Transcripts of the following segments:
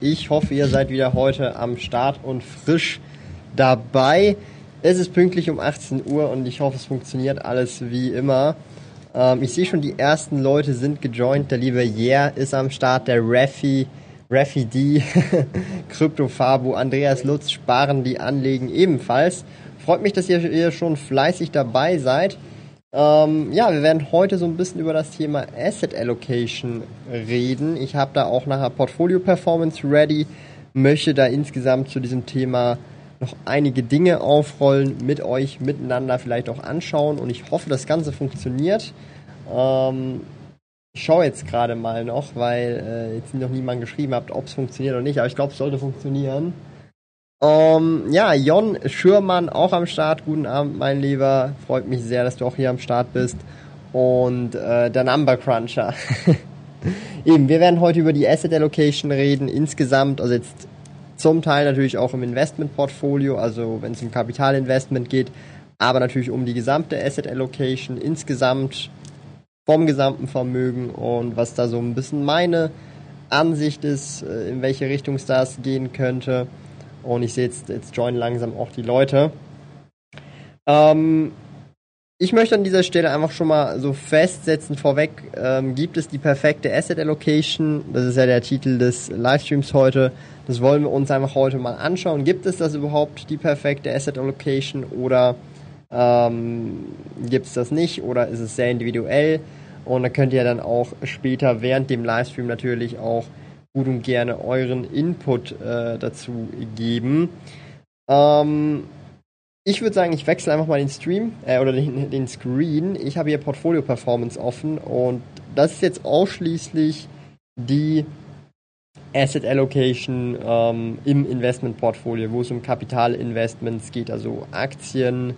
Ich hoffe, ihr seid wieder heute am Start und frisch dabei. Es ist pünktlich um 18 Uhr und ich hoffe, es funktioniert alles wie immer. Ähm, ich sehe schon, die ersten Leute sind gejoint. Der liebe Yeah ist am Start, der Raffi, Raffi D, Crypto Fabu, Andreas Lutz, Sparen die Anlegen ebenfalls. Freut mich, dass ihr, ihr schon fleißig dabei seid. Ähm, ja, wir werden heute so ein bisschen über das Thema Asset Allocation reden. Ich habe da auch nachher Portfolio Performance ready, möchte da insgesamt zu diesem Thema noch einige Dinge aufrollen, mit euch miteinander vielleicht auch anschauen und ich hoffe, das Ganze funktioniert. Ähm, ich schaue jetzt gerade mal noch, weil äh, jetzt noch niemand geschrieben hat, ob es funktioniert oder nicht, aber ich glaube, es sollte funktionieren. Um, ähm, ja, Jon Schürmann auch am Start. Guten Abend, mein Lieber. Freut mich sehr, dass du auch hier am Start bist. Und äh, der Number Cruncher. Eben, wir werden heute über die Asset Allocation reden. Insgesamt, also jetzt zum Teil natürlich auch im Investmentportfolio, also wenn es um Kapitalinvestment geht, aber natürlich um die gesamte Asset Allocation insgesamt vom gesamten Vermögen und was da so ein bisschen meine Ansicht ist, äh, in welche Richtung es das gehen könnte. Und ich sehe jetzt, jetzt joinen langsam auch die Leute. Ähm, ich möchte an dieser Stelle einfach schon mal so festsetzen vorweg, ähm, gibt es die perfekte Asset Allocation? Das ist ja der Titel des Livestreams heute. Das wollen wir uns einfach heute mal anschauen. Gibt es das überhaupt, die perfekte Asset Allocation oder ähm, gibt es das nicht oder ist es sehr individuell? Und da könnt ihr dann auch später während dem Livestream natürlich auch gut und gerne euren Input äh, dazu geben. Ähm, ich würde sagen, ich wechsle einfach mal den Stream äh, oder den, den Screen. Ich habe hier Portfolio Performance offen und das ist jetzt ausschließlich die Asset Allocation ähm, im Investmentportfolio, wo es um Kapitalinvestments geht, also Aktien,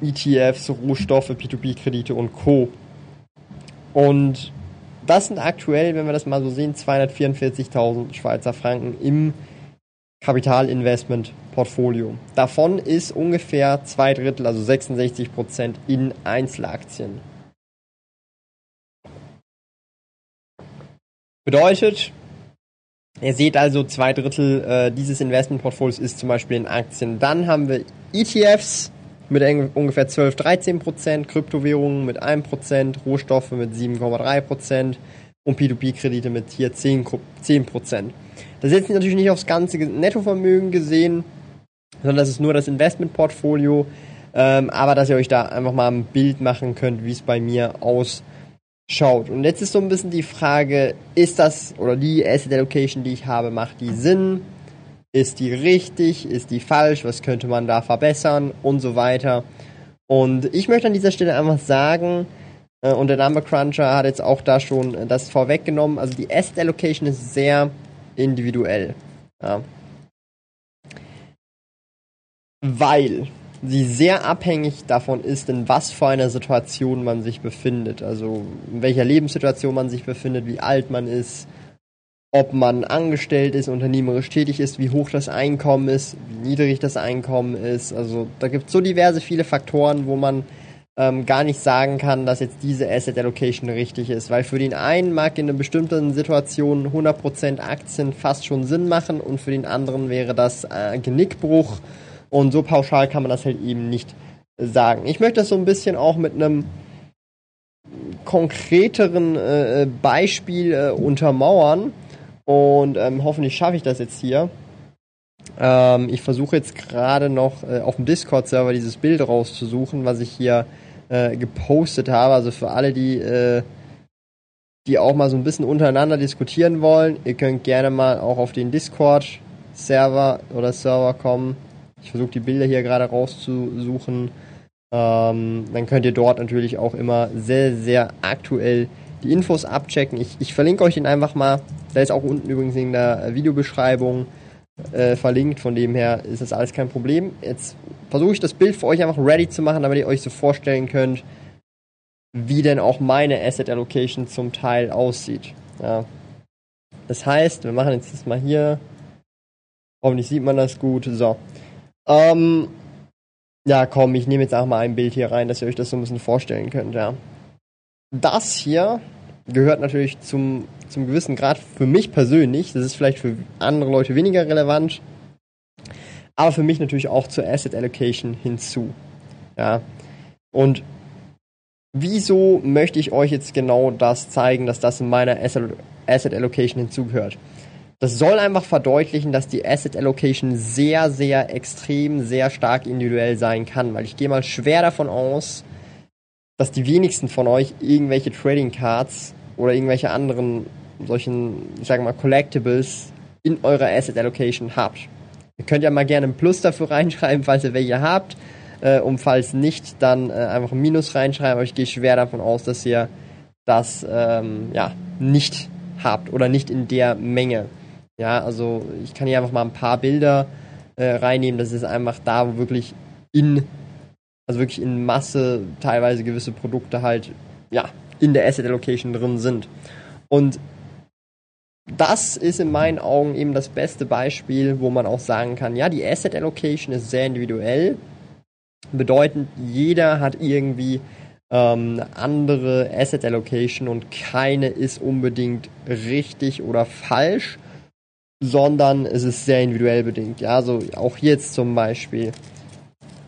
ETFs, Rohstoffe, P2P-Kredite und Co. Und das sind aktuell, wenn wir das mal so sehen, 244.000 Schweizer Franken im Kapitalinvestment-Portfolio. Davon ist ungefähr zwei Drittel, also 66 Prozent, in Einzelaktien. Bedeutet, ihr seht also, zwei Drittel äh, dieses Investmentportfolios ist zum Beispiel in Aktien. Dann haben wir ETFs, mit ungefähr 12, 13 Prozent, Kryptowährungen mit 1 Prozent, Rohstoffe mit 7,3 Prozent und P2P-Kredite mit hier 10, 10 Prozent. Das ist jetzt natürlich nicht aufs ganze Nettovermögen gesehen, sondern das ist nur das Investmentportfolio, ähm, aber dass ihr euch da einfach mal ein Bild machen könnt, wie es bei mir ausschaut. Und jetzt ist so ein bisschen die Frage, ist das oder die Asset Allocation, die ich habe, macht die Sinn? Ist die richtig? Ist die falsch? Was könnte man da verbessern? Und so weiter. Und ich möchte an dieser Stelle einfach sagen, äh, und der Number Cruncher hat jetzt auch da schon das vorweggenommen, also die Asset Allocation ist sehr individuell. Ja. Weil sie sehr abhängig davon ist, in was für einer Situation man sich befindet. Also in welcher Lebenssituation man sich befindet, wie alt man ist, ob man angestellt ist, unternehmerisch tätig ist, wie hoch das Einkommen ist, wie niedrig das Einkommen ist. Also da gibt es so diverse viele Faktoren, wo man ähm, gar nicht sagen kann, dass jetzt diese Asset Allocation richtig ist. Weil für den einen mag in einer bestimmten Situation 100% Aktien fast schon Sinn machen und für den anderen wäre das äh, Genickbruch. Und so pauschal kann man das halt eben nicht sagen. Ich möchte das so ein bisschen auch mit einem konkreteren äh, Beispiel äh, untermauern und ähm, hoffentlich schaffe ich das jetzt hier. Ähm, ich versuche jetzt gerade noch äh, auf dem Discord-Server dieses Bild rauszusuchen, was ich hier äh, gepostet habe. Also für alle, die, äh, die auch mal so ein bisschen untereinander diskutieren wollen, ihr könnt gerne mal auch auf den Discord-Server oder Server kommen. Ich versuche die Bilder hier gerade rauszusuchen. Ähm, dann könnt ihr dort natürlich auch immer sehr, sehr aktuell die Infos abchecken. Ich, ich verlinke euch den einfach mal Der ist auch unten übrigens in der Videobeschreibung äh, verlinkt, von dem her ist das alles kein Problem. Jetzt versuche ich das Bild für euch einfach ready zu machen, damit ihr euch so vorstellen könnt, wie denn auch meine Asset Allocation zum Teil aussieht. Ja. Das heißt, wir machen jetzt das mal hier. Hoffentlich sieht man das gut. So. Ähm, ja, komm, ich nehme jetzt auch mal ein Bild hier rein, dass ihr euch das so ein bisschen vorstellen könnt, ja. Das hier gehört natürlich zum, zum gewissen Grad für mich persönlich. Das ist vielleicht für andere Leute weniger relevant. Aber für mich natürlich auch zur Asset Allocation hinzu. Ja. Und wieso möchte ich euch jetzt genau das zeigen, dass das in meiner Asset, Asset Allocation hinzugehört? Das soll einfach verdeutlichen, dass die Asset Allocation sehr, sehr extrem, sehr stark individuell sein kann, weil ich gehe mal schwer davon aus, dass die wenigsten von euch irgendwelche Trading Cards oder irgendwelche anderen solchen, ich sage mal, Collectibles in eurer Asset Allocation habt. Ihr könnt ja mal gerne ein Plus dafür reinschreiben, falls ihr welche habt. Äh, und falls nicht, dann äh, einfach ein Minus reinschreiben. Aber ich gehe schwer davon aus, dass ihr das ähm, ja, nicht habt oder nicht in der Menge. Ja, also ich kann hier einfach mal ein paar Bilder äh, reinnehmen. Das ist einfach da, wo wirklich in, also wirklich in Masse teilweise gewisse Produkte halt, ja, in der Asset Allocation drin sind. Und das ist in meinen Augen eben das beste Beispiel, wo man auch sagen kann, ja, die Asset Allocation ist sehr individuell. Bedeutend, jeder hat irgendwie ähm, andere Asset Allocation und keine ist unbedingt richtig oder falsch, sondern es ist sehr individuell bedingt. Ja, so auch jetzt zum Beispiel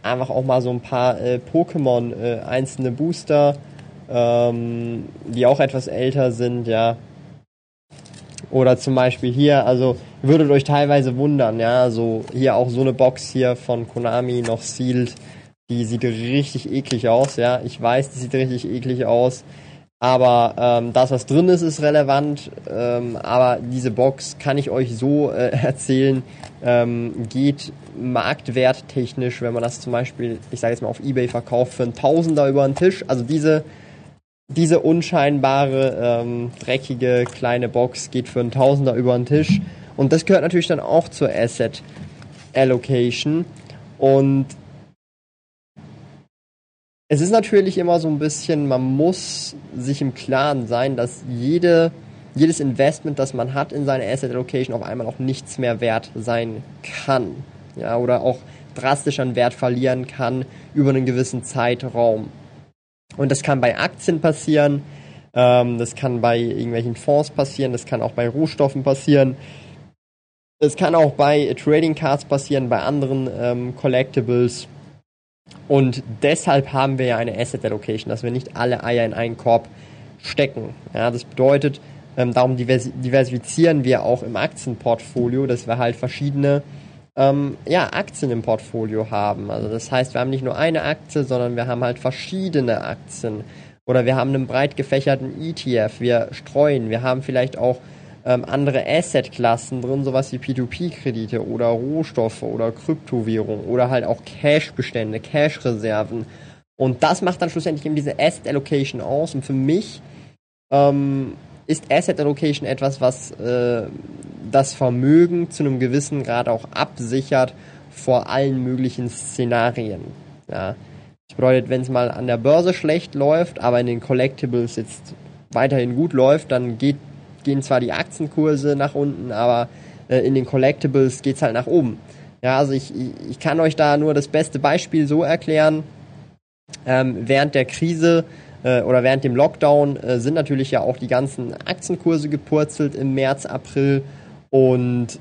einfach auch mal so ein paar äh, Pokémon äh, einzelne Booster, ähm, die auch etwas älter sind, ja, oder zum Beispiel hier, also würdet euch teilweise wundern, ja, so hier auch so eine Box hier von Konami noch sealed, die sieht richtig eklig aus, ja. Ich weiß, die sieht richtig eklig aus. Aber ähm, das, was drin ist, ist relevant. Ähm, aber diese Box kann ich euch so äh, erzählen, ähm, geht marktwerttechnisch, wenn man das zum Beispiel, ich sage jetzt mal auf Ebay verkauft, für einen Tausender über den Tisch. Also diese diese unscheinbare, ähm, dreckige kleine Box geht für einen Tausender über den Tisch. Und das gehört natürlich dann auch zur Asset Allocation. Und es ist natürlich immer so ein bisschen, man muss sich im Klaren sein, dass jede, jedes Investment, das man hat in seine Asset Allocation, auf einmal auch nichts mehr wert sein kann. Ja, oder auch drastisch an Wert verlieren kann über einen gewissen Zeitraum. Und das kann bei Aktien passieren, ähm, das kann bei irgendwelchen Fonds passieren, das kann auch bei Rohstoffen passieren. Das kann auch bei Trading Cards passieren, bei anderen ähm, Collectibles. Und deshalb haben wir ja eine Asset Allocation, dass wir nicht alle Eier in einen Korb stecken. Ja, das bedeutet, ähm, darum diversifizieren wir auch im Aktienportfolio, dass wir halt verschiedene ähm, ja, Aktien im Portfolio haben. Also das heißt, wir haben nicht nur eine Aktie, sondern wir haben halt verschiedene Aktien. Oder wir haben einen breit gefächerten ETF, wir streuen, wir haben vielleicht auch ähm, andere Asset-Klassen drin, sowas wie P2P-Kredite oder Rohstoffe oder Kryptowährung oder halt auch Cash-Bestände, Cash-Reserven. Und das macht dann schlussendlich eben diese Asset Allocation aus. Und für mich ähm, ist Asset Allocation etwas, was äh, das Vermögen zu einem gewissen Grad auch absichert vor allen möglichen Szenarien. Ja. Das bedeutet, wenn es mal an der Börse schlecht läuft, aber in den Collectibles jetzt weiterhin gut läuft, dann geht, gehen zwar die Aktienkurse nach unten, aber äh, in den Collectibles geht es halt nach oben. Ja, also ich, ich kann euch da nur das beste Beispiel so erklären. Ähm, während der Krise äh, oder während dem Lockdown äh, sind natürlich ja auch die ganzen Aktienkurse gepurzelt im März, April und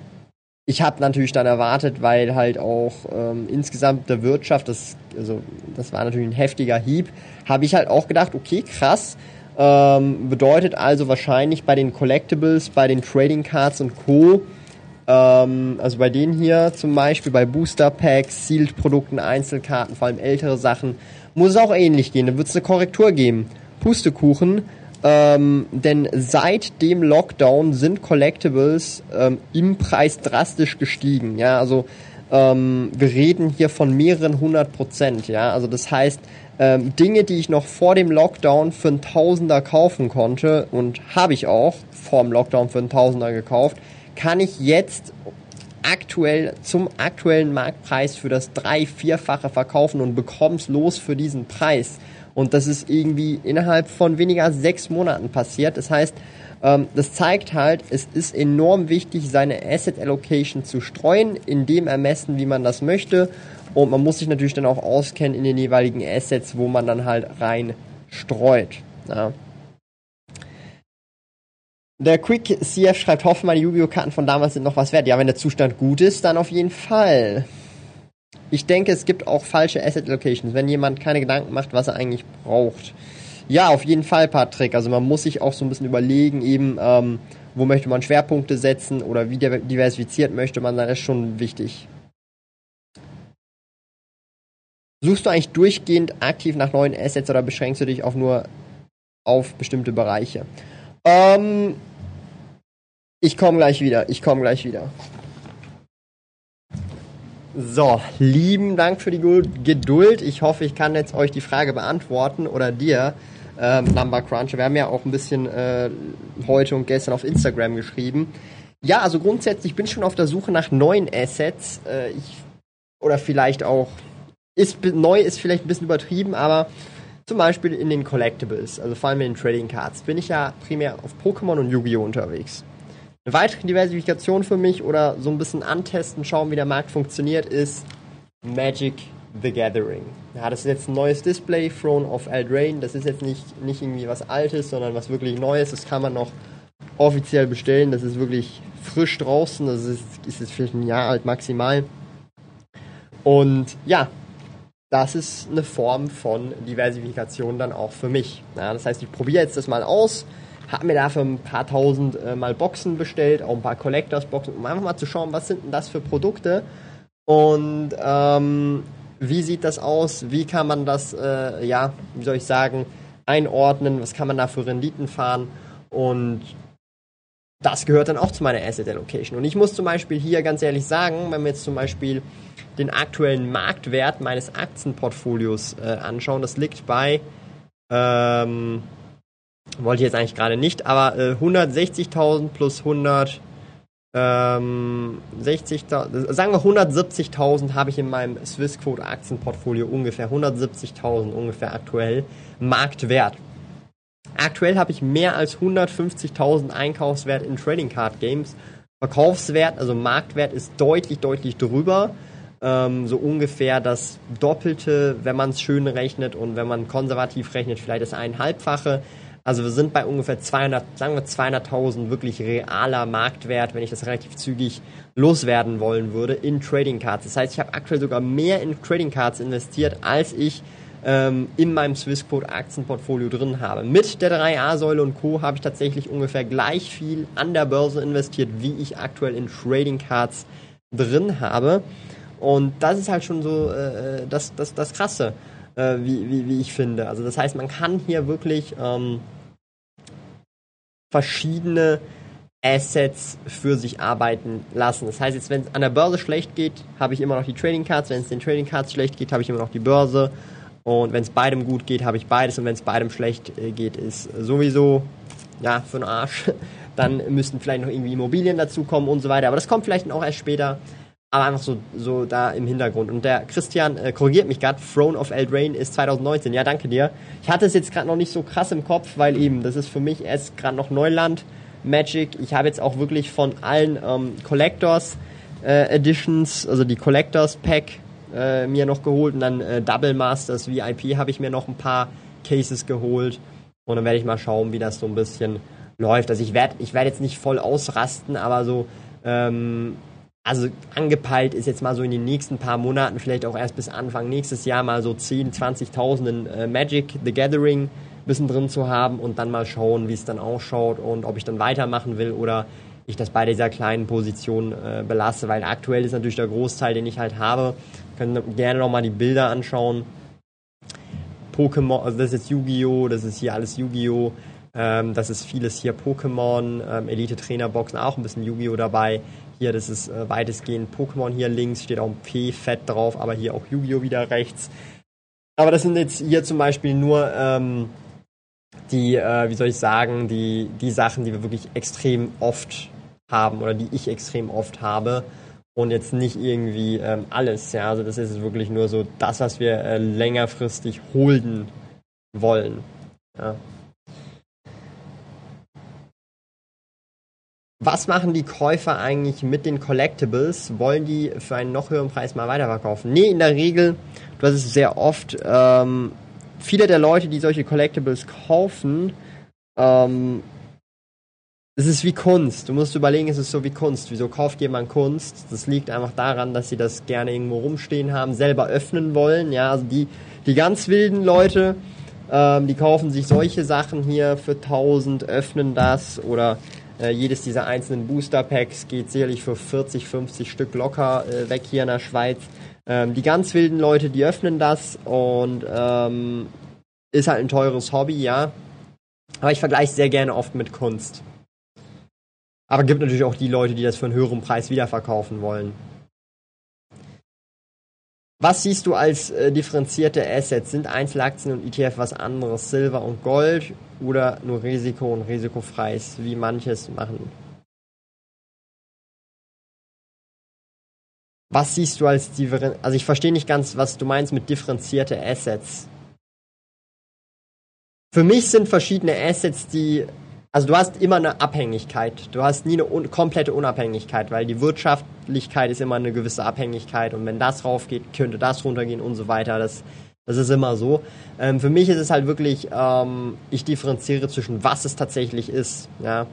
ich habe natürlich dann erwartet, weil halt auch ähm, insgesamt der Wirtschaft, das, also, das war natürlich ein heftiger Hieb, habe ich halt auch gedacht, okay, krass, ähm, bedeutet also wahrscheinlich bei den Collectibles, bei den Trading Cards und Co., ähm, also bei denen hier zum Beispiel, bei Booster Packs, Sealed Produkten, Einzelkarten, vor allem ältere Sachen, muss es auch ähnlich gehen. Da wird es eine Korrektur geben. Pustekuchen, ähm, denn seit dem Lockdown sind Collectibles ähm, im Preis drastisch gestiegen. Ja, also ähm, wir reden hier von mehreren hundert Prozent. Ja, also das heißt, ähm, Dinge, die ich noch vor dem Lockdown für einen Tausender kaufen konnte und habe ich auch vor dem Lockdown für einen Tausender gekauft, kann ich jetzt aktuell zum aktuellen Marktpreis für das drei-, vierfache verkaufen und bekomm's los für diesen Preis. Und das ist irgendwie innerhalb von weniger als sechs Monaten passiert. Das heißt, ähm, das zeigt halt, es ist enorm wichtig, seine Asset Allocation zu streuen, in dem Ermessen, wie man das möchte. Und man muss sich natürlich dann auch auskennen in den jeweiligen Assets, wo man dann halt rein streut. Ja. Der Quick CF schreibt, hoffe meine Yu-Gi-Oh! Karten von damals sind noch was wert. Ja, wenn der Zustand gut ist, dann auf jeden Fall. Ich denke, es gibt auch falsche Asset Locations, wenn jemand keine Gedanken macht, was er eigentlich braucht. Ja, auf jeden Fall, Patrick. Also man muss sich auch so ein bisschen überlegen, eben, ähm, wo möchte man Schwerpunkte setzen oder wie diversifiziert möchte man das ist schon wichtig. Suchst du eigentlich durchgehend aktiv nach neuen Assets oder beschränkst du dich auch nur auf bestimmte Bereiche? Ähm, ich komme gleich wieder. Ich komme gleich wieder. So, lieben Dank für die Geduld. Ich hoffe, ich kann jetzt euch die Frage beantworten oder dir, ähm, Number Cruncher. Wir haben ja auch ein bisschen äh, heute und gestern auf Instagram geschrieben. Ja, also grundsätzlich bin ich schon auf der Suche nach neuen Assets. Äh, ich, oder vielleicht auch, ist, neu ist vielleicht ein bisschen übertrieben, aber zum Beispiel in den Collectibles, also vor allem in den Trading Cards, bin ich ja primär auf Pokémon und Yu-Gi-Oh! unterwegs. Eine weitere Diversifikation für mich oder so ein bisschen antesten, schauen, wie der Markt funktioniert, ist Magic the Gathering. Ja, das ist jetzt ein neues Display, Throne of Eldraine. Das ist jetzt nicht, nicht irgendwie was Altes, sondern was wirklich Neues. Das kann man noch offiziell bestellen. Das ist wirklich frisch draußen. Das ist, ist jetzt vielleicht ein Jahr alt maximal. Und ja, das ist eine Form von Diversifikation dann auch für mich. Ja, das heißt, ich probiere jetzt das mal aus, habe mir dafür ein paar tausend äh, mal Boxen bestellt, auch ein paar Collectors Boxen, um einfach mal zu schauen, was sind denn das für Produkte? Und ähm, wie sieht das aus, wie kann man das, äh, ja, wie soll ich sagen, einordnen, was kann man da für Renditen fahren? Und das gehört dann auch zu meiner Asset Allocation. Und ich muss zum Beispiel hier ganz ehrlich sagen, wenn wir jetzt zum Beispiel den aktuellen Marktwert meines Aktienportfolios äh, anschauen, das liegt bei, ähm, wollte ich jetzt eigentlich gerade nicht, aber äh, 160.000 plus 100, ähm, 60, sagen wir 170.000 habe ich in meinem Swissquote Aktienportfolio ungefähr, 170.000 ungefähr aktuell Marktwert. Aktuell habe ich mehr als 150.000 Einkaufswert in Trading Card Games. Verkaufswert, also Marktwert ist deutlich, deutlich drüber. Ähm, so ungefähr das Doppelte, wenn man es schön rechnet und wenn man konservativ rechnet, vielleicht das einhalbfache. Also wir sind bei ungefähr 200, sagen wir 200.000 wirklich realer Marktwert, wenn ich das relativ zügig loswerden wollen würde in Trading Cards. Das heißt, ich habe aktuell sogar mehr in Trading Cards investiert, als ich ähm, in meinem Swissquote Aktienportfolio drin habe. Mit der 3A-Säule und Co. habe ich tatsächlich ungefähr gleich viel an der Börse investiert, wie ich aktuell in Trading Cards drin habe. Und das ist halt schon so äh, das, das, das Krasse, äh, wie, wie, wie ich finde. Also das heißt, man kann hier wirklich ähm, verschiedene Assets für sich arbeiten lassen. Das heißt, jetzt wenn es an der Börse schlecht geht, habe ich immer noch die Trading Cards. Wenn es den Trading Cards schlecht geht, habe ich immer noch die Börse. Und wenn es beidem gut geht, habe ich beides. Und wenn es beidem schlecht äh, geht, ist sowieso, ja, für den Arsch. Dann müssten vielleicht noch irgendwie Immobilien dazukommen und so weiter. Aber das kommt vielleicht auch erst später. Aber einfach so, so da im Hintergrund. Und der Christian äh, korrigiert mich gerade. Throne of Eldraine ist 2019. Ja, danke dir. Ich hatte es jetzt gerade noch nicht so krass im Kopf, weil eben, das ist für mich erst gerade noch Neuland. Magic. Ich habe jetzt auch wirklich von allen ähm, Collectors äh, Editions, also die Collectors Pack äh, mir noch geholt und dann äh, Double Masters VIP habe ich mir noch ein paar Cases geholt und dann werde ich mal schauen, wie das so ein bisschen läuft. Also ich werde ich werd jetzt nicht voll ausrasten, aber so ähm, also angepeilt ist jetzt mal so in den nächsten paar Monaten, vielleicht auch erst bis Anfang nächstes Jahr mal so 10, 20.000 in äh, Magic the Gathering bisschen drin zu haben und dann mal schauen, wie es dann ausschaut und ob ich dann weitermachen will oder ich das bei dieser kleinen Position äh, belasse, weil aktuell ist natürlich der Großteil, den ich halt habe. Können gerne nochmal die Bilder anschauen. Pokémon, also das ist jetzt Yu-Gi-Oh!, das ist hier alles Yu-Gi-Oh!, ähm, das ist vieles hier Pokémon, ähm, Elite-Trainer-Boxen, auch ein bisschen Yu-Gi-Oh! dabei. Hier, das ist äh, weitestgehend Pokémon hier links, steht auch ein P fett drauf, aber hier auch Yu-Gi-Oh! wieder rechts. Aber das sind jetzt hier zum Beispiel nur ähm, die, äh, wie soll ich sagen, die, die Sachen, die wir wirklich extrem oft haben oder die ich extrem oft habe und jetzt nicht irgendwie ähm, alles. Ja, also das ist wirklich nur so das, was wir äh, längerfristig holden wollen. Ja. Was machen die Käufer eigentlich mit den Collectibles? Wollen die für einen noch höheren Preis mal weiterverkaufen? Nee, in der Regel, du hast es sehr oft, ähm, viele der Leute, die solche Collectibles kaufen, ähm, es ist wie Kunst. Du musst überlegen, es ist so wie Kunst. Wieso kauft jemand Kunst? Das liegt einfach daran, dass sie das gerne irgendwo rumstehen haben, selber öffnen wollen. Ja, also die, die ganz wilden Leute, ähm, die kaufen sich solche Sachen hier für 1000, öffnen das oder äh, jedes dieser einzelnen Booster Packs geht sicherlich für 40, 50 Stück locker äh, weg hier in der Schweiz. Ähm, die ganz wilden Leute, die öffnen das und ähm, ist halt ein teures Hobby, ja. Aber ich vergleiche sehr gerne oft mit Kunst. Aber gibt natürlich auch die Leute, die das für einen höheren Preis wiederverkaufen wollen. Was siehst du als äh, differenzierte Assets? Sind Einzelaktien und ETF was anderes? Silber und Gold oder nur Risiko und risikofreies, wie manches machen? Was siehst du als differenzierte, also ich verstehe nicht ganz, was du meinst mit differenzierte Assets. Für mich sind verschiedene Assets, die also du hast immer eine Abhängigkeit. Du hast nie eine un komplette Unabhängigkeit, weil die Wirtschaftlichkeit ist immer eine gewisse Abhängigkeit und wenn das raufgeht, könnte das runtergehen und so weiter. Das, das ist immer so. Ähm, für mich ist es halt wirklich, ähm, ich differenziere zwischen was es tatsächlich ist. Ja?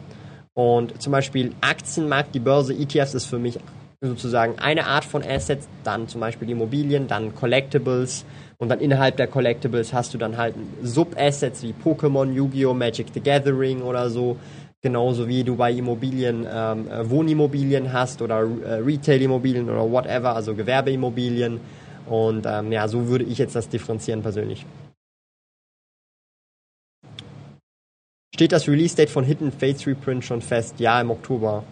Und zum Beispiel Aktienmarkt, die Börse, ETFs ist für mich sozusagen eine Art von Assets, dann zum Beispiel Immobilien, dann Collectibles, und dann innerhalb der Collectibles hast du dann halt Sub-Assets wie Pokémon, Yu-Gi-Oh!, Magic the Gathering oder so. Genauso wie du bei Immobilien ähm, äh, Wohnimmobilien hast oder äh, Retail-Immobilien oder whatever, also Gewerbeimmobilien. Und ähm, ja, so würde ich jetzt das differenzieren persönlich. Steht das Release-Date von Hidden Fates Reprint schon fest? Ja, im Oktober.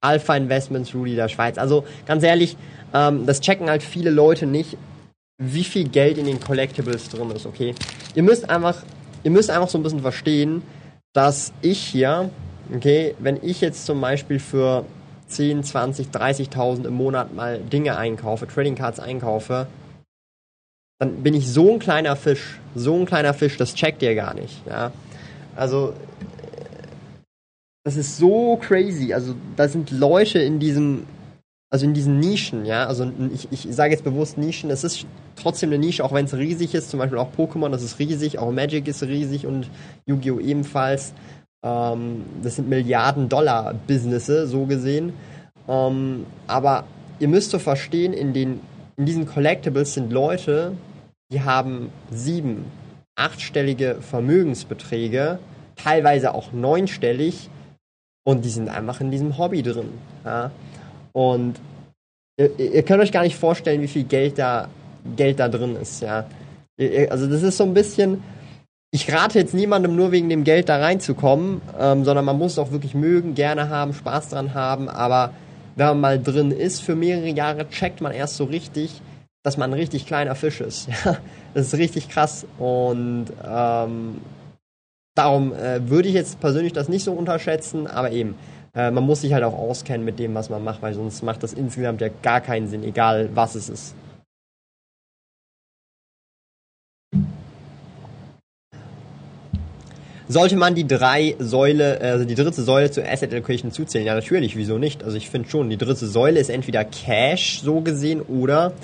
Alpha Investments, Rudy der Schweiz. Also ganz ehrlich, ähm, das checken halt viele Leute nicht wie viel Geld in den Collectibles drin ist, okay? Ihr müsst einfach, ihr müsst einfach so ein bisschen verstehen, dass ich hier, okay, wenn ich jetzt zum Beispiel für 10, 20, 30.000 im Monat mal Dinge einkaufe, Trading Cards einkaufe, dann bin ich so ein kleiner Fisch, so ein kleiner Fisch, das checkt ihr gar nicht, ja? Also, das ist so crazy. Also, da sind Leute in diesem, also in diesen Nischen, ja, also ich, ich sage jetzt bewusst Nischen, es ist trotzdem eine Nische, auch wenn es riesig ist, zum Beispiel auch Pokémon, das ist riesig, auch Magic ist riesig und Yu-Gi-Oh! ebenfalls. Ähm, das sind Milliarden Dollar Businesses, so gesehen. Ähm, aber ihr müsst so verstehen, in, den, in diesen Collectibles sind Leute, die haben sieben, achtstellige Vermögensbeträge, teilweise auch neunstellig, und die sind einfach in diesem Hobby drin. Ja? Und ihr, ihr, könnt euch gar nicht vorstellen, wie viel Geld da, Geld da drin ist, ja. Also das ist so ein bisschen, ich rate jetzt niemandem nur wegen dem Geld da reinzukommen, ähm, sondern man muss es auch wirklich mögen, gerne haben, Spaß dran haben, aber wenn man mal drin ist für mehrere Jahre, checkt man erst so richtig, dass man ein richtig kleiner Fisch ist. das ist richtig krass und ähm, darum äh, würde ich jetzt persönlich das nicht so unterschätzen, aber eben, äh, man muss sich halt auch auskennen mit dem, was man macht, weil sonst macht das insgesamt ja gar keinen Sinn, egal was es ist. Sollte man die drei Säule, also die dritte Säule zur Asset Allocation zuzählen? Ja, natürlich, wieso nicht? Also ich finde schon, die dritte Säule ist entweder Cash so gesehen oder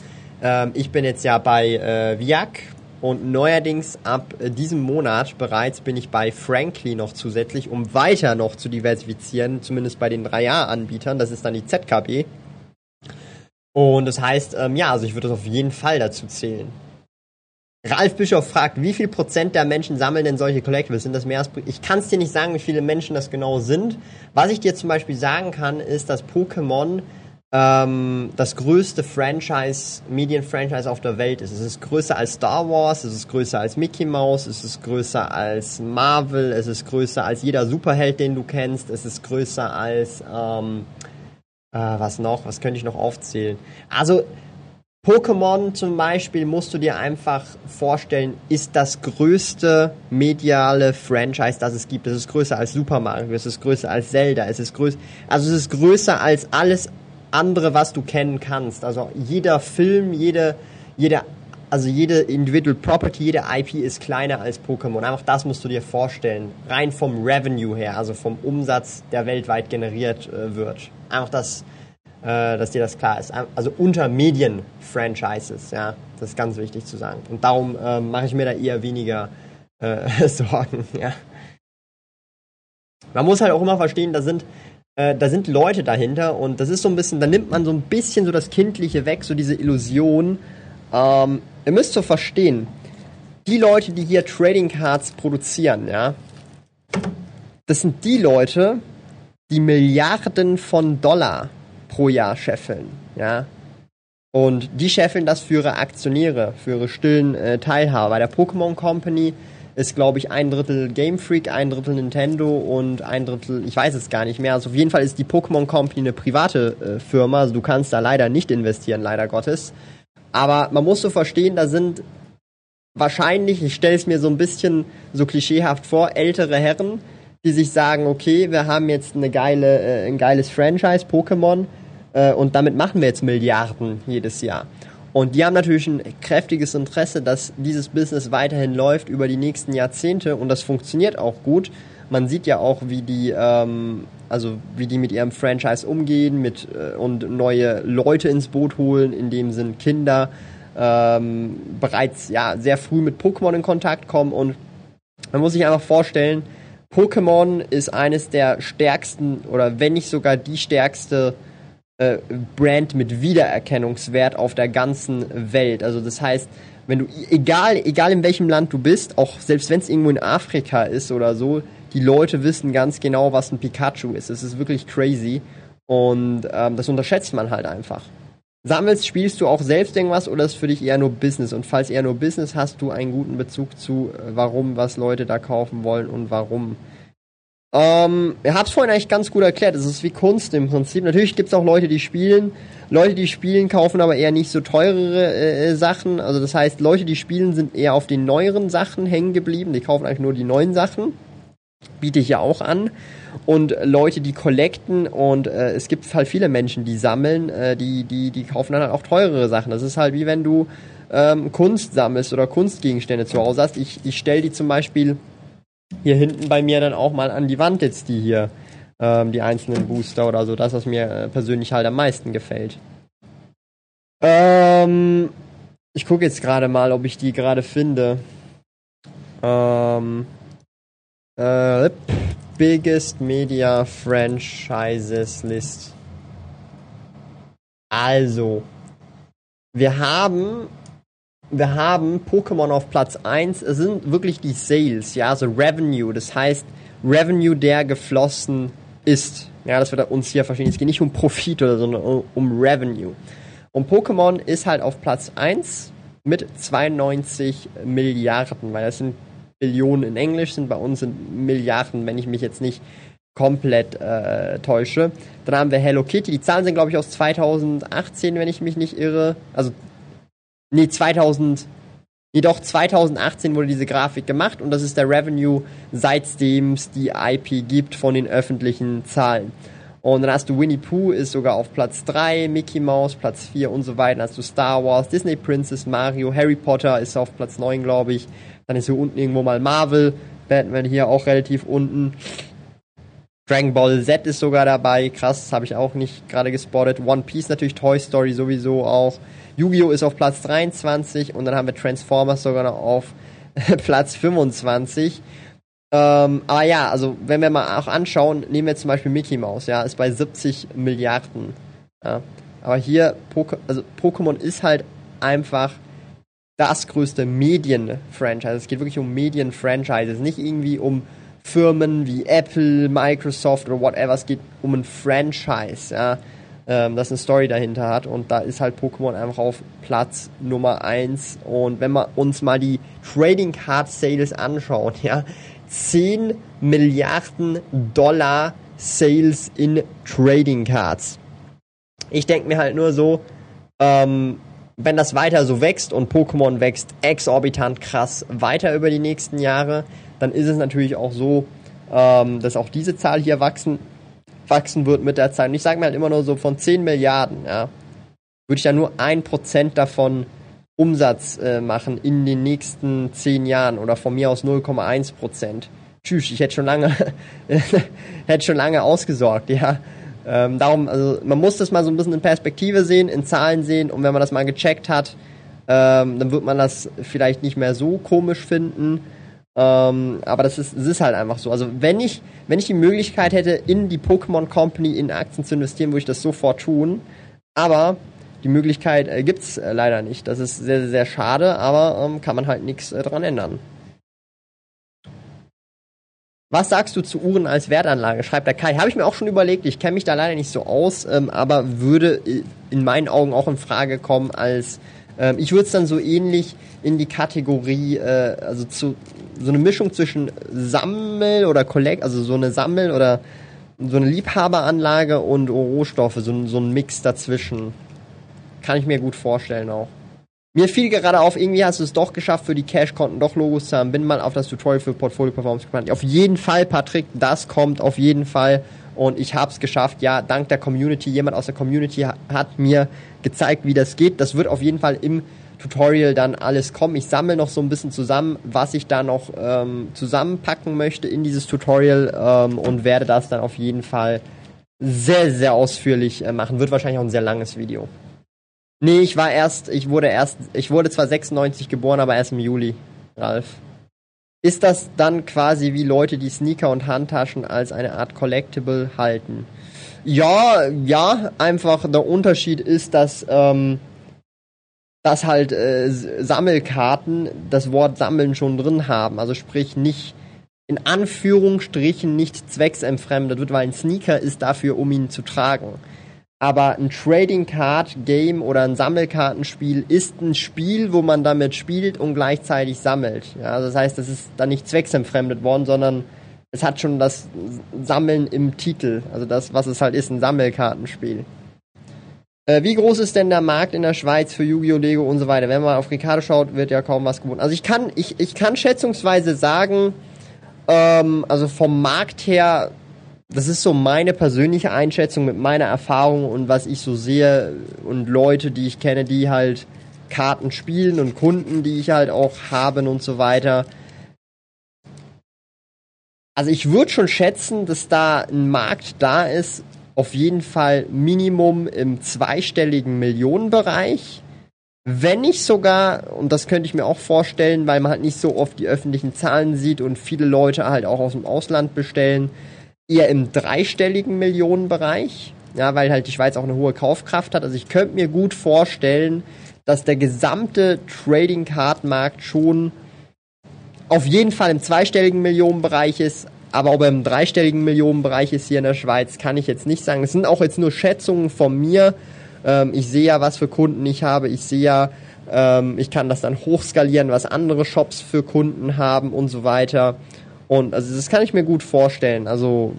ähm, ich bin jetzt ja bei äh, Viac und neuerdings ab äh, diesem Monat bereits bin ich bei Frankly noch zusätzlich, um weiter noch zu diversifizieren, zumindest bei den 3A-Anbietern. Das ist dann die ZKB. Und das heißt, ähm, ja, also ich würde das auf jeden Fall dazu zählen. Ralf Bischof fragt, wie viel Prozent der Menschen sammeln denn solche Collectibles? Sind das mehr als... Ich kann es dir nicht sagen, wie viele Menschen das genau sind. Was ich dir zum Beispiel sagen kann, ist, dass Pokémon ähm, das größte Franchise, Medienfranchise auf der Welt ist. Es ist größer als Star Wars, es ist größer als Mickey Mouse, es ist größer als Marvel, es ist größer als jeder Superheld, den du kennst, es ist größer als ähm, äh, was noch, was könnte ich noch aufzählen? Also Pokémon zum Beispiel musst du dir einfach vorstellen, ist das größte mediale Franchise, das es gibt. Es ist größer als Super Mario, es ist größer als Zelda, es ist größer, also es ist größer als alles andere, was du kennen kannst. Also jeder Film, jede, jede, also jede Individual Property, jede IP ist kleiner als Pokémon. Einfach das musst du dir vorstellen. Rein vom Revenue her, also vom Umsatz, der weltweit generiert äh, wird. Einfach das, äh, dass dir das klar ist. Also unter Medien-Franchises, ja, das ist ganz wichtig zu sagen. Und darum äh, mache ich mir da eher weniger äh, Sorgen, ja. Man muss halt auch immer verstehen, da sind, äh, da sind Leute dahinter und das ist so ein bisschen, da nimmt man so ein bisschen so das Kindliche weg, so diese Illusion. Ähm, ihr müsst so verstehen, die Leute, die hier Trading Cards produzieren, ja, das sind die Leute, die Milliarden von Dollar pro Jahr scheffeln, ja. Und die scheffeln das für ihre Aktionäre, für ihre stillen äh, Teilhaber. Bei der Pokémon Company ist, glaube ich, ein Drittel Game Freak, ein Drittel Nintendo und ein Drittel, ich weiß es gar nicht mehr. Also auf jeden Fall ist die Pokémon Company eine private äh, Firma, also du kannst da leider nicht investieren, leider Gottes. Aber man muss so verstehen, da sind wahrscheinlich, ich stelle es mir so ein bisschen so klischeehaft vor, ältere Herren, die sich sagen, okay, wir haben jetzt eine geile, äh, ein geiles Franchise, Pokémon, äh, und damit machen wir jetzt Milliarden jedes Jahr. Und die haben natürlich ein kräftiges Interesse, dass dieses Business weiterhin läuft über die nächsten Jahrzehnte und das funktioniert auch gut. Man sieht ja auch, wie die, ähm, also wie die mit ihrem Franchise umgehen mit, äh, und neue Leute ins Boot holen, in dem sind Kinder ähm, bereits ja sehr früh mit Pokémon in Kontakt kommen und man muss sich einfach vorstellen, Pokémon ist eines der stärksten oder wenn nicht sogar die stärkste äh, Brand mit Wiedererkennungswert auf der ganzen Welt. Also das heißt, wenn du, egal, egal in welchem Land du bist, auch selbst wenn es irgendwo in Afrika ist oder so, die Leute wissen ganz genau, was ein Pikachu ist. Das ist wirklich crazy. Und ähm, das unterschätzt man halt einfach. Sammelst, spielst du auch selbst irgendwas oder ist für dich eher nur Business? Und falls eher nur Business, hast du einen guten Bezug zu, äh, warum, was Leute da kaufen wollen und warum? Ähm, ich hab's vorhin eigentlich ganz gut erklärt. Es ist wie Kunst im Prinzip. Natürlich gibt's auch Leute, die spielen. Leute, die spielen, kaufen aber eher nicht so teurere äh, Sachen. Also das heißt, Leute, die spielen, sind eher auf den neueren Sachen hängen geblieben. Die kaufen eigentlich nur die neuen Sachen. Biete ich ja auch an und Leute, die collecten und äh, es gibt halt viele Menschen, die sammeln, äh, die, die, die kaufen dann halt auch teurere Sachen. Das ist halt wie wenn du ähm, Kunst sammelst oder Kunstgegenstände zu Hause hast. Ich, ich stelle die zum Beispiel hier hinten bei mir dann auch mal an die Wand jetzt, die hier, ähm, die einzelnen Booster oder so, das, was mir äh, persönlich halt am meisten gefällt. Ähm, ich gucke jetzt gerade mal, ob ich die gerade finde. Ähm, äh, Biggest Media Franchises List. Also, wir haben wir haben Pokémon auf Platz 1. Es sind wirklich die Sales, ja, also Revenue. Das heißt, Revenue, der geflossen ist. Ja, das wird uns hier verstehen. Es geht nicht um Profit oder so, sondern um Revenue. Und Pokémon ist halt auf Platz 1 mit 92 Milliarden, weil das sind Billionen in Englisch, sind bei uns sind Milliarden, wenn ich mich jetzt nicht komplett äh, täusche. Dann haben wir Hello Kitty. Die Zahlen sind, glaube ich, aus 2018, wenn ich mich nicht irre. Also, nee, 2000. Jedoch 2018 wurde diese Grafik gemacht und das ist der Revenue, seitdem es die IP gibt von den öffentlichen Zahlen. Und dann hast du Winnie Pooh, ist sogar auf Platz 3, Mickey Mouse Platz 4 und so weiter. Dann hast du Star Wars, Disney Princess, Mario, Harry Potter ist auf Platz 9, glaube ich. Dann ist hier unten irgendwo mal Marvel. Batman hier auch relativ unten. Dragon Ball Z ist sogar dabei. Krass, habe ich auch nicht gerade gespottet. One Piece natürlich, Toy Story sowieso auch. Yu-Gi-Oh! ist auf Platz 23 und dann haben wir Transformers sogar noch auf Platz 25. Ähm, aber ja, also wenn wir mal auch anschauen, nehmen wir zum Beispiel Mickey Mouse, ja, ist bei 70 Milliarden. Ja. Aber hier, also Pokémon ist halt einfach das größte Medien-Franchise. Es geht wirklich um Medien-Franchises, nicht irgendwie um Firmen wie Apple, Microsoft oder whatever. Es geht um ein Franchise, ja, ähm, das eine Story dahinter hat. Und da ist halt Pokémon einfach auf Platz Nummer 1. Und wenn wir uns mal die Trading Card Sales anschauen, ja, 10 Milliarden Dollar Sales in Trading Cards. Ich denke mir halt nur so, ähm, wenn das weiter so wächst und Pokémon wächst exorbitant krass weiter über die nächsten Jahre, dann ist es natürlich auch so, ähm, dass auch diese Zahl hier wachsen, wachsen wird mit der Zeit. Und ich sage mir halt immer nur so von 10 Milliarden, ja, würde ich ja nur ein Prozent davon Umsatz äh, machen in den nächsten 10 Jahren oder von mir aus 0,1 Prozent. Tschüss, ich hätte schon lange, hätte schon lange ausgesorgt, ja. Ähm, darum, also man muss das mal so ein bisschen in Perspektive sehen, in Zahlen sehen und wenn man das mal gecheckt hat, ähm, dann wird man das vielleicht nicht mehr so komisch finden. Ähm, aber das ist, das ist halt einfach so. Also wenn ich, wenn ich die Möglichkeit hätte, in die Pokémon Company in Aktien zu investieren, würde ich das sofort tun. Aber die Möglichkeit äh, gibt's äh, leider nicht. Das ist sehr, sehr schade, aber ähm, kann man halt nichts äh, dran ändern. Was sagst du zu Uhren als Wertanlage? Schreibt der Kai. Habe ich mir auch schon überlegt. Ich kenne mich da leider nicht so aus, ähm, aber würde äh, in meinen Augen auch in Frage kommen als ähm, ich würde es dann so ähnlich in die Kategorie, äh, also zu so eine Mischung zwischen Sammel oder Collect, also so eine Sammel oder so eine Liebhaberanlage und Rohstoffe, so, so ein Mix dazwischen. Kann ich mir gut vorstellen auch. Mir fiel gerade auf, irgendwie hast du es doch geschafft, für die Cash-Konten doch Logos zu haben. Bin mal auf das Tutorial für Portfolio Performance gespannt. Auf jeden Fall, Patrick, das kommt auf jeden Fall. Und ich habe es geschafft, ja, dank der Community. Jemand aus der Community hat mir gezeigt, wie das geht. Das wird auf jeden Fall im Tutorial dann alles kommen. Ich sammle noch so ein bisschen zusammen, was ich da noch ähm, zusammenpacken möchte in dieses Tutorial ähm, und werde das dann auf jeden Fall sehr, sehr ausführlich äh, machen. Wird wahrscheinlich auch ein sehr langes Video. Nee, ich war erst, ich wurde erst, ich wurde zwar 96 geboren, aber erst im Juli, Ralf. Ist das dann quasi wie Leute, die Sneaker und Handtaschen als eine Art Collectible halten? Ja, ja, einfach der Unterschied ist, dass, ähm, dass halt äh, Sammelkarten das Wort Sammeln schon drin haben. Also sprich nicht in Anführungsstrichen nicht zwecksentfremdet wird, weil ein Sneaker ist dafür, um ihn zu tragen. Aber ein Trading Card Game oder ein Sammelkartenspiel ist ein Spiel, wo man damit spielt und gleichzeitig sammelt. Ja, also das heißt, das ist dann nicht zwecksentfremdet worden, sondern es hat schon das Sammeln im Titel. Also das, was es halt ist, ein Sammelkartenspiel. Äh, wie groß ist denn der Markt in der Schweiz für Yu-Gi-Oh! Lego und so weiter? Wenn man auf Ricardo schaut, wird ja kaum was geboten. Also ich kann, ich, ich kann schätzungsweise sagen, ähm, also vom Markt her, das ist so meine persönliche Einschätzung mit meiner Erfahrung und was ich so sehe und Leute, die ich kenne, die halt Karten spielen und Kunden, die ich halt auch habe und so weiter also ich würde schon schätzen, dass da ein Markt da ist, auf jeden Fall Minimum im zweistelligen Millionenbereich. Wenn nicht sogar, und das könnte ich mir auch vorstellen, weil man halt nicht so oft die öffentlichen Zahlen sieht und viele Leute halt auch aus dem Ausland bestellen, eher im dreistelligen Millionenbereich. Ja, weil halt die Schweiz auch eine hohe Kaufkraft hat. Also ich könnte mir gut vorstellen, dass der gesamte Trading Card Markt schon auf jeden Fall im zweistelligen Millionenbereich ist, aber ob er im dreistelligen Millionenbereich ist hier in der Schweiz, kann ich jetzt nicht sagen. Das sind auch jetzt nur Schätzungen von mir. Ähm, ich sehe ja, was für Kunden ich habe. Ich sehe ja, ähm, ich kann das dann hochskalieren, was andere Shops für Kunden haben und so weiter. Und also das kann ich mir gut vorstellen. Also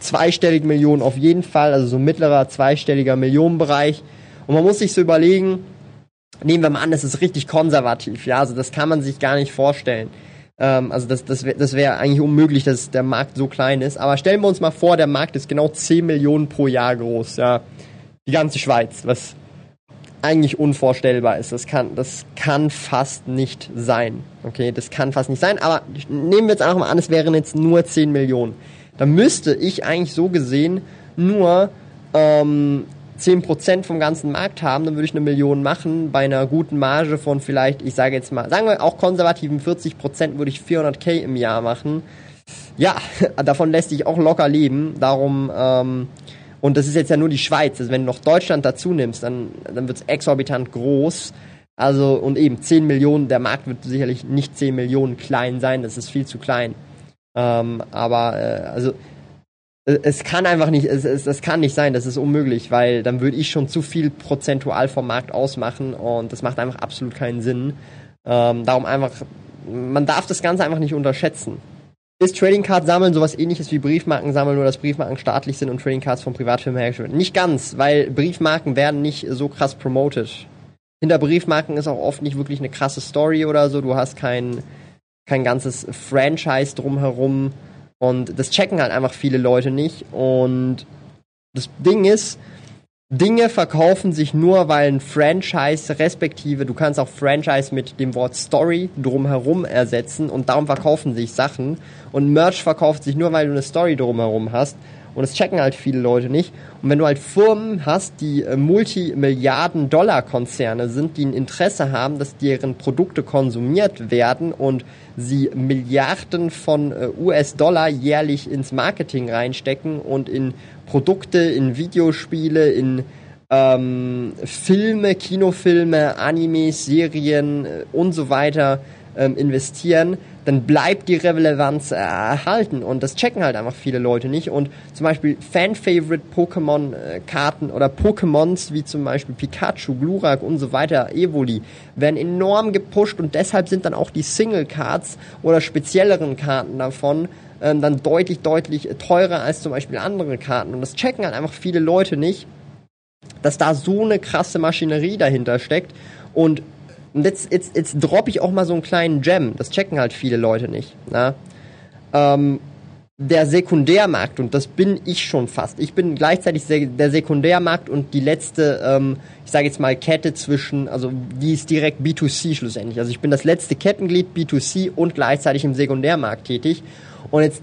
zweistellige Millionen auf jeden Fall, also so mittlerer zweistelliger Millionenbereich. Und man muss sich so überlegen, nehmen wir mal an, das ist richtig konservativ, ja, also das kann man sich gar nicht vorstellen. Ähm, also das, das wäre das wär eigentlich unmöglich, dass der Markt so klein ist. Aber stellen wir uns mal vor, der Markt ist genau 10 Millionen pro Jahr groß. Ja, die ganze Schweiz, was eigentlich unvorstellbar ist. Das kann, das kann fast nicht sein. Okay, das kann fast nicht sein. Aber nehmen wir jetzt einfach mal an, es wären jetzt nur 10 Millionen. Dann müsste ich eigentlich so gesehen nur ähm, 10% vom ganzen Markt haben, dann würde ich eine Million machen. Bei einer guten Marge von vielleicht, ich sage jetzt mal, sagen wir auch konservativen 40% würde ich 400k im Jahr machen. Ja, davon lässt sich auch locker leben. Darum, ähm, und das ist jetzt ja nur die Schweiz. Also wenn du noch Deutschland dazu nimmst, dann, dann wird es exorbitant groß. Also, und eben 10 Millionen, der Markt wird sicherlich nicht 10 Millionen klein sein, das ist viel zu klein. Ähm, aber, äh, also, es kann einfach nicht, es, es, es kann nicht sein, das ist unmöglich, weil dann würde ich schon zu viel prozentual vom Markt ausmachen und das macht einfach absolut keinen Sinn. Ähm, darum einfach, man darf das Ganze einfach nicht unterschätzen. Ist Trading Card sammeln sowas ähnliches wie Briefmarken sammeln, nur dass Briefmarken staatlich sind und Trading Cards von Privatfirmen hergestellt werden? Nicht ganz, weil Briefmarken werden nicht so krass promoted. hinter Briefmarken ist auch oft nicht wirklich eine krasse Story oder so. Du hast kein, kein ganzes Franchise drumherum. Und das checken halt einfach viele Leute nicht. Und das Ding ist, Dinge verkaufen sich nur, weil ein Franchise respektive, du kannst auch Franchise mit dem Wort Story drumherum ersetzen und darum verkaufen sich Sachen. Und Merch verkauft sich nur, weil du eine Story drumherum hast. Und das checken halt viele Leute nicht. Und wenn du halt Firmen hast, die äh, Multimilliarden-Dollar-Konzerne sind, die ein Interesse haben, dass deren Produkte konsumiert werden und sie Milliarden von äh, US-Dollar jährlich ins Marketing reinstecken und in Produkte, in Videospiele, in ähm, Filme, Kinofilme, Animes, Serien äh, und so weiter ähm, investieren, dann bleibt die Relevanz äh, erhalten. Und das checken halt einfach viele Leute nicht. Und zum Beispiel Fan-Favorite Pokémon-Karten oder Pokémons wie zum Beispiel Pikachu, Glurak und so weiter, Evoli, werden enorm gepusht. Und deshalb sind dann auch die Single-Cards oder spezielleren Karten davon ähm, dann deutlich, deutlich teurer als zum Beispiel andere Karten. Und das checken halt einfach viele Leute nicht, dass da so eine krasse Maschinerie dahinter steckt. Und und jetzt, jetzt, jetzt droppe ich auch mal so einen kleinen Gem. Das checken halt viele Leute nicht. Na? Ähm, der Sekundärmarkt, und das bin ich schon fast. Ich bin gleichzeitig der Sekundärmarkt und die letzte, ähm, ich sage jetzt mal, Kette zwischen, also die ist direkt B2C schlussendlich. Also ich bin das letzte Kettenglied B2C und gleichzeitig im Sekundärmarkt tätig. Und jetzt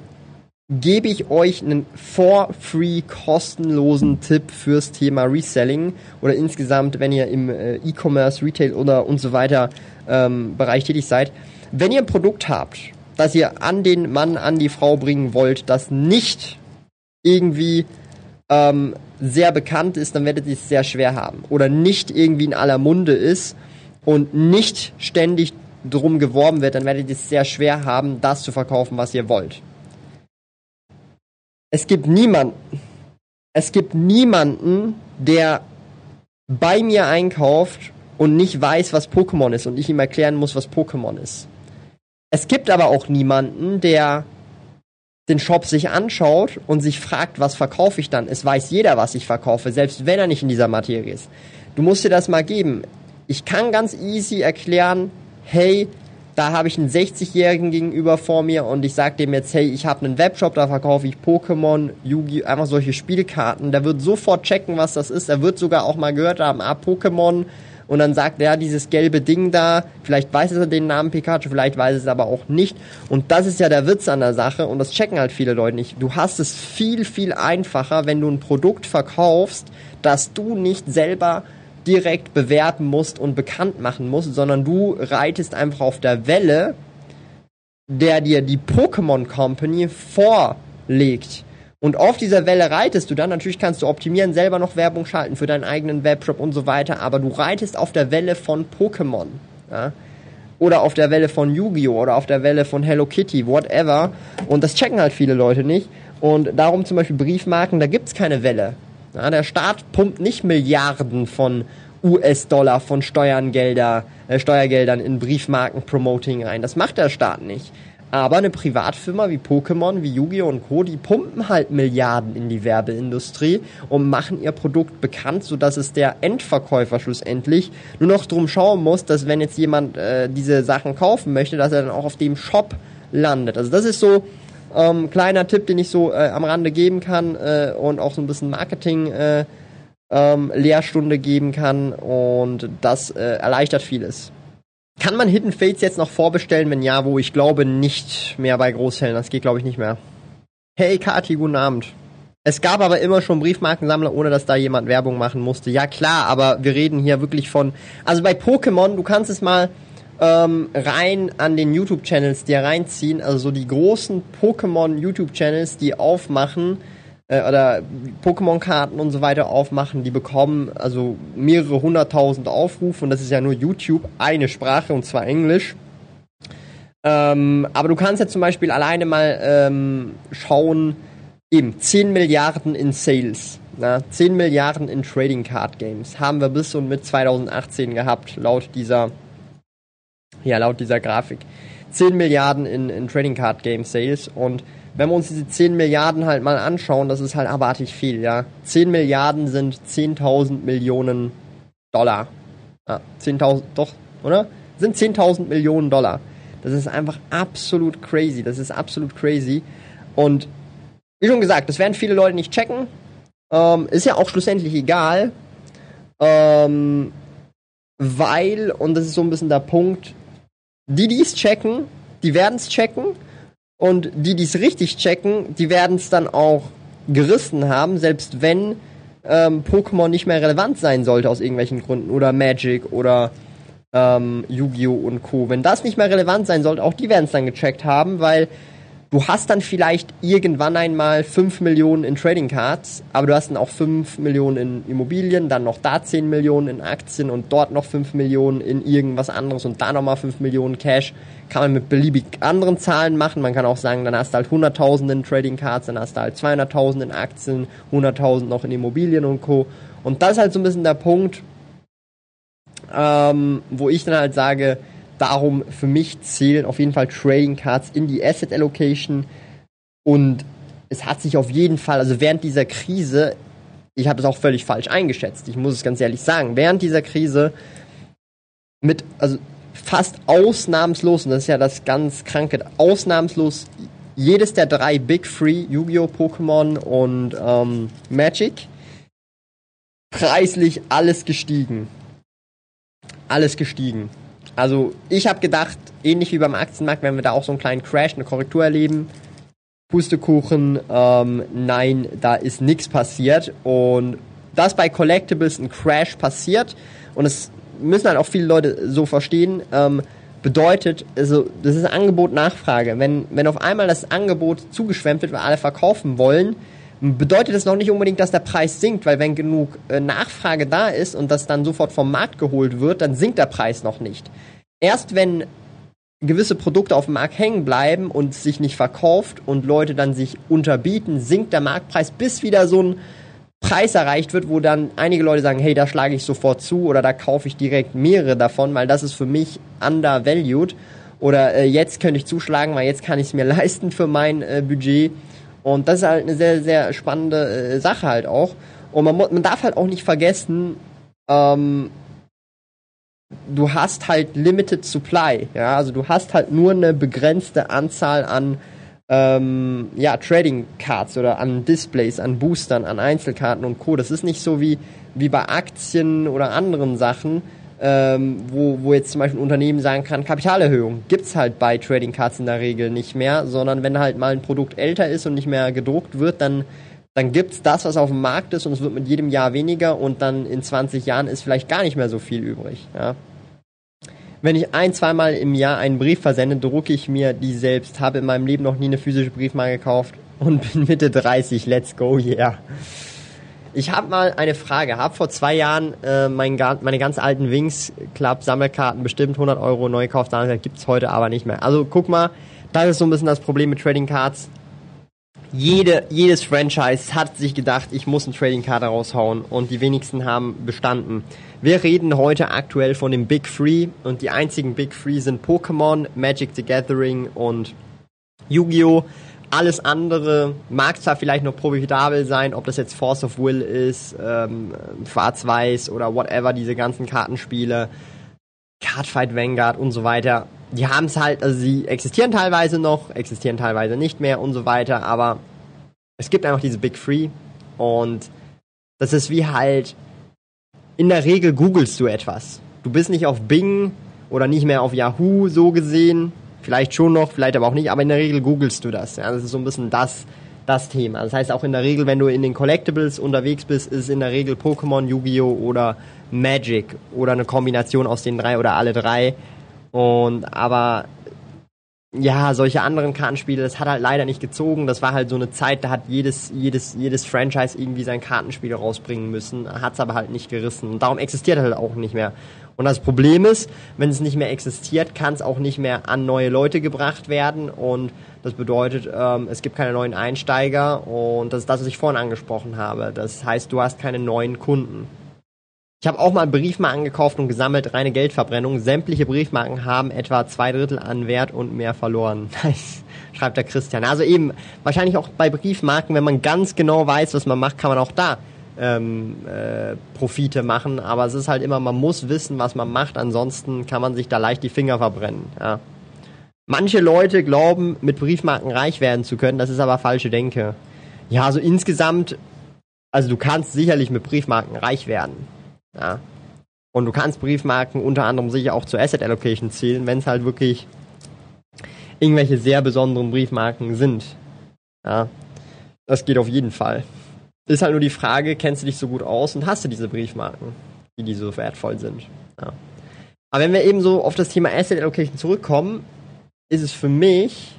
gebe ich euch einen for free kostenlosen Tipp fürs Thema Reselling oder insgesamt, wenn ihr im äh, E-Commerce, Retail oder und so weiter ähm, Bereich tätig seid. Wenn ihr ein Produkt habt, das ihr an den Mann, an die Frau bringen wollt, das nicht irgendwie ähm, sehr bekannt ist, dann werdet ihr es sehr schwer haben. Oder nicht irgendwie in aller Munde ist und nicht ständig drum geworben wird, dann werdet ihr es sehr schwer haben, das zu verkaufen, was ihr wollt. Es gibt niemanden, es gibt niemanden, der bei mir einkauft und nicht weiß, was Pokémon ist und ich ihm erklären muss, was Pokémon ist. Es gibt aber auch niemanden, der den Shop sich anschaut und sich fragt, was verkaufe ich dann. Es weiß jeder, was ich verkaufe, selbst wenn er nicht in dieser Materie ist. Du musst dir das mal geben. Ich kann ganz easy erklären, hey, da habe ich einen 60-Jährigen gegenüber vor mir und ich sage dem jetzt, hey, ich habe einen Webshop, da verkaufe ich Pokémon, Yugi, einfach solche Spielkarten. Der wird sofort checken, was das ist. Er wird sogar auch mal gehört haben, ah, Pokémon. Und dann sagt er, dieses gelbe Ding da, vielleicht weiß er den Namen Pikachu, vielleicht weiß es aber auch nicht. Und das ist ja der Witz an der Sache und das checken halt viele Leute nicht. Du hast es viel, viel einfacher, wenn du ein Produkt verkaufst, das du nicht selber direkt bewerben musst und bekannt machen musst, sondern du reitest einfach auf der Welle, der dir die Pokémon Company vorlegt. Und auf dieser Welle reitest du dann. Natürlich kannst du optimieren, selber noch Werbung schalten für deinen eigenen Webshop und so weiter, aber du reitest auf der Welle von Pokémon. Ja? Oder auf der Welle von Yu-Gi-Oh! oder auf der Welle von Hello Kitty, whatever. Und das checken halt viele Leute nicht. Und darum zum Beispiel Briefmarken, da gibt's keine Welle. Ja, der Staat pumpt nicht Milliarden von US-Dollar, von Steuerngelder, äh, Steuergeldern in Briefmarken-Promoting rein. Das macht der Staat nicht. Aber eine Privatfirma wie Pokémon, wie Yu-Gi-Oh! und Co., die pumpen halt Milliarden in die Werbeindustrie und machen ihr Produkt bekannt, sodass es der Endverkäufer schlussendlich nur noch drum schauen muss, dass wenn jetzt jemand äh, diese Sachen kaufen möchte, dass er dann auch auf dem Shop landet. Also das ist so ähm, kleiner Tipp, den ich so äh, am Rande geben kann äh, und auch so ein bisschen Marketing äh, ähm, Lehrstunde geben kann und das äh, erleichtert vieles. Kann man Hidden Fates jetzt noch vorbestellen? Wenn ja, wo ich glaube nicht mehr bei Großhellen. Das geht glaube ich nicht mehr. Hey Kati, guten Abend. Es gab aber immer schon Briefmarkensammler, ohne dass da jemand Werbung machen musste. Ja klar, aber wir reden hier wirklich von. Also bei Pokémon, du kannst es mal ähm, rein an den YouTube-Channels dir reinziehen. Also so die großen Pokémon-YouTube-Channels, die aufmachen äh, oder Pokémon-Karten und so weiter aufmachen, die bekommen also mehrere hunderttausend Aufrufe und das ist ja nur YouTube, eine Sprache und zwar Englisch. Ähm, aber du kannst ja zum Beispiel alleine mal ähm, schauen, eben 10 Milliarden in Sales. Na, 10 Milliarden in Trading Card Games haben wir bis und mit 2018 gehabt, laut dieser ja, laut dieser Grafik. 10 Milliarden in, in Trading Card Game Sales und wenn wir uns diese 10 Milliarden halt mal anschauen, das ist halt abartig viel, ja. 10 Milliarden sind 10.000 Millionen Dollar. Ah, 10.000, doch, oder? Sind 10.000 Millionen Dollar. Das ist einfach absolut crazy. Das ist absolut crazy. Und wie schon gesagt, das werden viele Leute nicht checken. Ähm, ist ja auch schlussendlich egal. Ähm, weil, und das ist so ein bisschen der Punkt, die, die es checken, die werden es checken. Und die, die es richtig checken, die werden es dann auch gerissen haben, selbst wenn ähm, Pokémon nicht mehr relevant sein sollte aus irgendwelchen Gründen. Oder Magic oder ähm, Yu-Gi-Oh! und Co. Wenn das nicht mehr relevant sein sollte, auch die werden es dann gecheckt haben, weil du hast dann vielleicht irgendwann einmal 5 Millionen in Trading Cards, aber du hast dann auch 5 Millionen in Immobilien, dann noch da 10 Millionen in Aktien und dort noch 5 Millionen in irgendwas anderes und da nochmal 5 Millionen Cash. Kann man mit beliebig anderen Zahlen machen. Man kann auch sagen, dann hast du halt 100.000 in Trading Cards, dann hast du halt 200.000 in Aktien, 100.000 noch in Immobilien und Co. Und das ist halt so ein bisschen der Punkt, ähm, wo ich dann halt sage, darum für mich zählen auf jeden Fall Trading Cards in die Asset Allocation und es hat sich auf jeden Fall, also während dieser Krise, ich habe es auch völlig falsch eingeschätzt, ich muss es ganz ehrlich sagen, während dieser Krise mit, also fast ausnahmslos, und das ist ja das ganz Kranke, ausnahmslos jedes der drei Big Three, Yu-Gi-Oh!, Pokémon und ähm, Magic, preislich alles gestiegen alles gestiegen. Also ich habe gedacht, ähnlich wie beim Aktienmarkt, wenn wir da auch so einen kleinen Crash, eine Korrektur erleben, Pustekuchen, ähm, nein, da ist nichts passiert. Und dass bei Collectibles ein Crash passiert, und es müssen halt auch viele Leute so verstehen, ähm, bedeutet, also das ist Angebot-Nachfrage. Wenn, wenn auf einmal das Angebot zugeschwemmt wird, weil alle verkaufen wollen, bedeutet das noch nicht unbedingt, dass der Preis sinkt, weil wenn genug äh, Nachfrage da ist und das dann sofort vom Markt geholt wird, dann sinkt der Preis noch nicht. Erst wenn gewisse Produkte auf dem Markt hängen bleiben und sich nicht verkauft und Leute dann sich unterbieten, sinkt der Marktpreis, bis wieder so ein Preis erreicht wird, wo dann einige Leute sagen, hey, da schlage ich sofort zu oder da kaufe ich direkt mehrere davon, weil das ist für mich undervalued oder äh, jetzt könnte ich zuschlagen, weil jetzt kann ich es mir leisten für mein äh, Budget und das ist halt eine sehr, sehr spannende äh, Sache halt auch. Und man, man darf halt auch nicht vergessen, ähm, du hast halt Limited Supply, ja, also du hast halt nur eine begrenzte Anzahl an ähm, ja, Trading Cards oder an Displays, an Boostern, an Einzelkarten und Co. Das ist nicht so wie, wie bei Aktien oder anderen Sachen, ähm, wo, wo jetzt zum Beispiel ein Unternehmen sagen kann, Kapitalerhöhung gibt's halt bei Trading Cards in der Regel nicht mehr, sondern wenn halt mal ein Produkt älter ist und nicht mehr gedruckt wird, dann, dann gibt's das, was auf dem Markt ist und es wird mit jedem Jahr weniger und dann in 20 Jahren ist vielleicht gar nicht mehr so viel übrig. Ja. Wenn ich ein, zweimal im Jahr einen Brief versende, drucke ich mir die selbst, habe in meinem Leben noch nie eine physische Briefmarke gekauft und bin Mitte 30, let's go, yeah. Ich habe mal eine Frage. Habe vor zwei Jahren äh, mein, meine ganz alten Wings Club Sammelkarten bestimmt 100 Euro neu gekauft. Gibt es heute aber nicht mehr. Also guck mal, das ist so ein bisschen das Problem mit Trading Cards. Jede, jedes Franchise hat sich gedacht, ich muss ein Trading Card raushauen und die wenigsten haben bestanden. Wir reden heute aktuell von den Big Three und die einzigen Big Three sind Pokémon, Magic the Gathering und Yu-Gi-Oh! Alles andere mag zwar vielleicht noch profitabel sein, ob das jetzt Force of Will ist, ähm, Schwarz-Weiß oder whatever, diese ganzen Kartenspiele, Cardfight Vanguard und so weiter. Die haben es halt, also sie existieren teilweise noch, existieren teilweise nicht mehr und so weiter, aber es gibt einfach diese Big Three und das ist wie halt, in der Regel googelst du etwas. Du bist nicht auf Bing oder nicht mehr auf Yahoo so gesehen, Vielleicht schon noch, vielleicht aber auch nicht, aber in der Regel googelst du das. Ja? Das ist so ein bisschen das, das Thema. Das heißt auch in der Regel, wenn du in den Collectibles unterwegs bist, ist in der Regel Pokémon, Yu-Gi-Oh! oder Magic oder eine Kombination aus den drei oder alle drei. Und aber ja, solche anderen Kartenspiele, das hat halt leider nicht gezogen. Das war halt so eine Zeit, da hat jedes, jedes, jedes Franchise irgendwie sein Kartenspiel rausbringen müssen, hat es aber halt nicht gerissen. Und darum existiert halt auch nicht mehr. Und das Problem ist, wenn es nicht mehr existiert, kann es auch nicht mehr an neue Leute gebracht werden. Und das bedeutet, ähm, es gibt keine neuen Einsteiger. Und das ist das, was ich vorhin angesprochen habe. Das heißt, du hast keine neuen Kunden. Ich habe auch mal Briefmarken gekauft und gesammelt, reine Geldverbrennung. Sämtliche Briefmarken haben etwa zwei Drittel an Wert und mehr verloren. Nice, schreibt der Christian. Also eben, wahrscheinlich auch bei Briefmarken, wenn man ganz genau weiß, was man macht, kann man auch da ähm, äh, Profite machen, aber es ist halt immer, man muss wissen, was man macht, ansonsten kann man sich da leicht die Finger verbrennen. Ja. Manche Leute glauben, mit Briefmarken reich werden zu können, das ist aber falsche Denke. Ja, also insgesamt, also du kannst sicherlich mit Briefmarken reich werden. Ja. Und du kannst Briefmarken unter anderem sicher auch zur Asset Allocation zählen, wenn es halt wirklich irgendwelche sehr besonderen Briefmarken sind. Ja. Das geht auf jeden Fall. Ist halt nur die Frage, kennst du dich so gut aus und hast du diese Briefmarken, die, die so wertvoll sind. Ja. Aber wenn wir eben so auf das Thema Asset Allocation zurückkommen, ist es für mich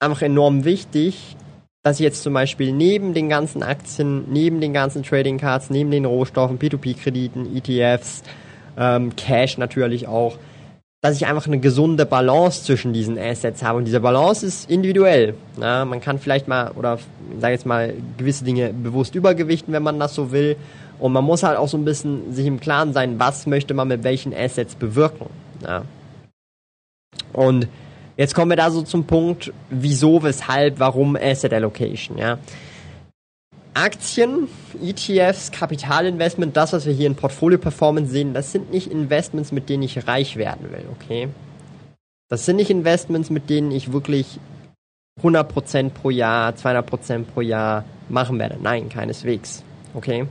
einfach enorm wichtig, dass ich jetzt zum Beispiel neben den ganzen Aktien, neben den ganzen Trading Cards, neben den Rohstoffen, P2P-Krediten, ETFs, ähm, Cash natürlich auch, dass ich einfach eine gesunde Balance zwischen diesen Assets habe. Und diese Balance ist individuell. Ja, man kann vielleicht mal, oder sage jetzt mal, gewisse Dinge bewusst übergewichten, wenn man das so will. Und man muss halt auch so ein bisschen sich im Klaren sein, was möchte man mit welchen Assets bewirken. Ja. Und jetzt kommen wir da so zum Punkt, wieso, weshalb, warum Asset Allocation. Ja. Aktien, ETFs, Kapitalinvestment, das, was wir hier in Portfolio Performance sehen, das sind nicht Investments, mit denen ich reich werden will, okay? Das sind nicht Investments, mit denen ich wirklich 100% pro Jahr, 200% pro Jahr machen werde. Nein, keineswegs, okay?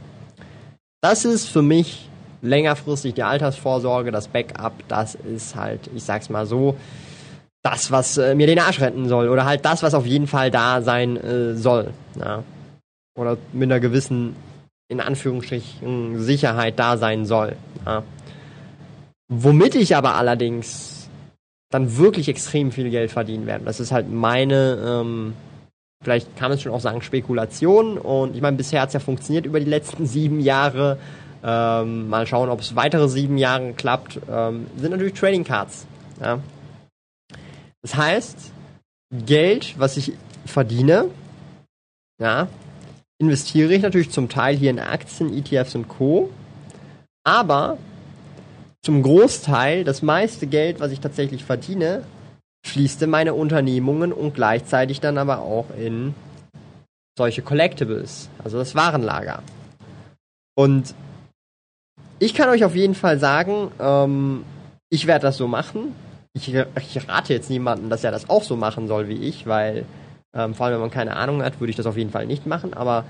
Das ist für mich längerfristig die Altersvorsorge, das Backup, das ist halt, ich sag's mal so, das, was äh, mir den Arsch retten soll oder halt das, was auf jeden Fall da sein äh, soll. Ja oder mit einer gewissen, in Anführungsstrichen, Sicherheit da sein soll. Ja. Womit ich aber allerdings dann wirklich extrem viel Geld verdienen werde. Das ist halt meine, ähm, vielleicht kann man es schon auch sagen, Spekulation. Und ich meine, bisher hat es ja funktioniert über die letzten sieben Jahre. Ähm, mal schauen, ob es weitere sieben Jahre klappt. Ähm, sind natürlich Trading Cards. Ja. Das heißt, Geld, was ich verdiene, ja, investiere ich natürlich zum Teil hier in Aktien, ETFs und Co. Aber zum Großteil, das meiste Geld, was ich tatsächlich verdiene, fließt in meine Unternehmungen und gleichzeitig dann aber auch in solche Collectibles, also das Warenlager. Und ich kann euch auf jeden Fall sagen, ähm, ich werde das so machen. Ich, ich rate jetzt niemanden, dass er das auch so machen soll wie ich, weil ähm, vor allem, wenn man keine Ahnung hat, würde ich das auf jeden Fall nicht machen. Aber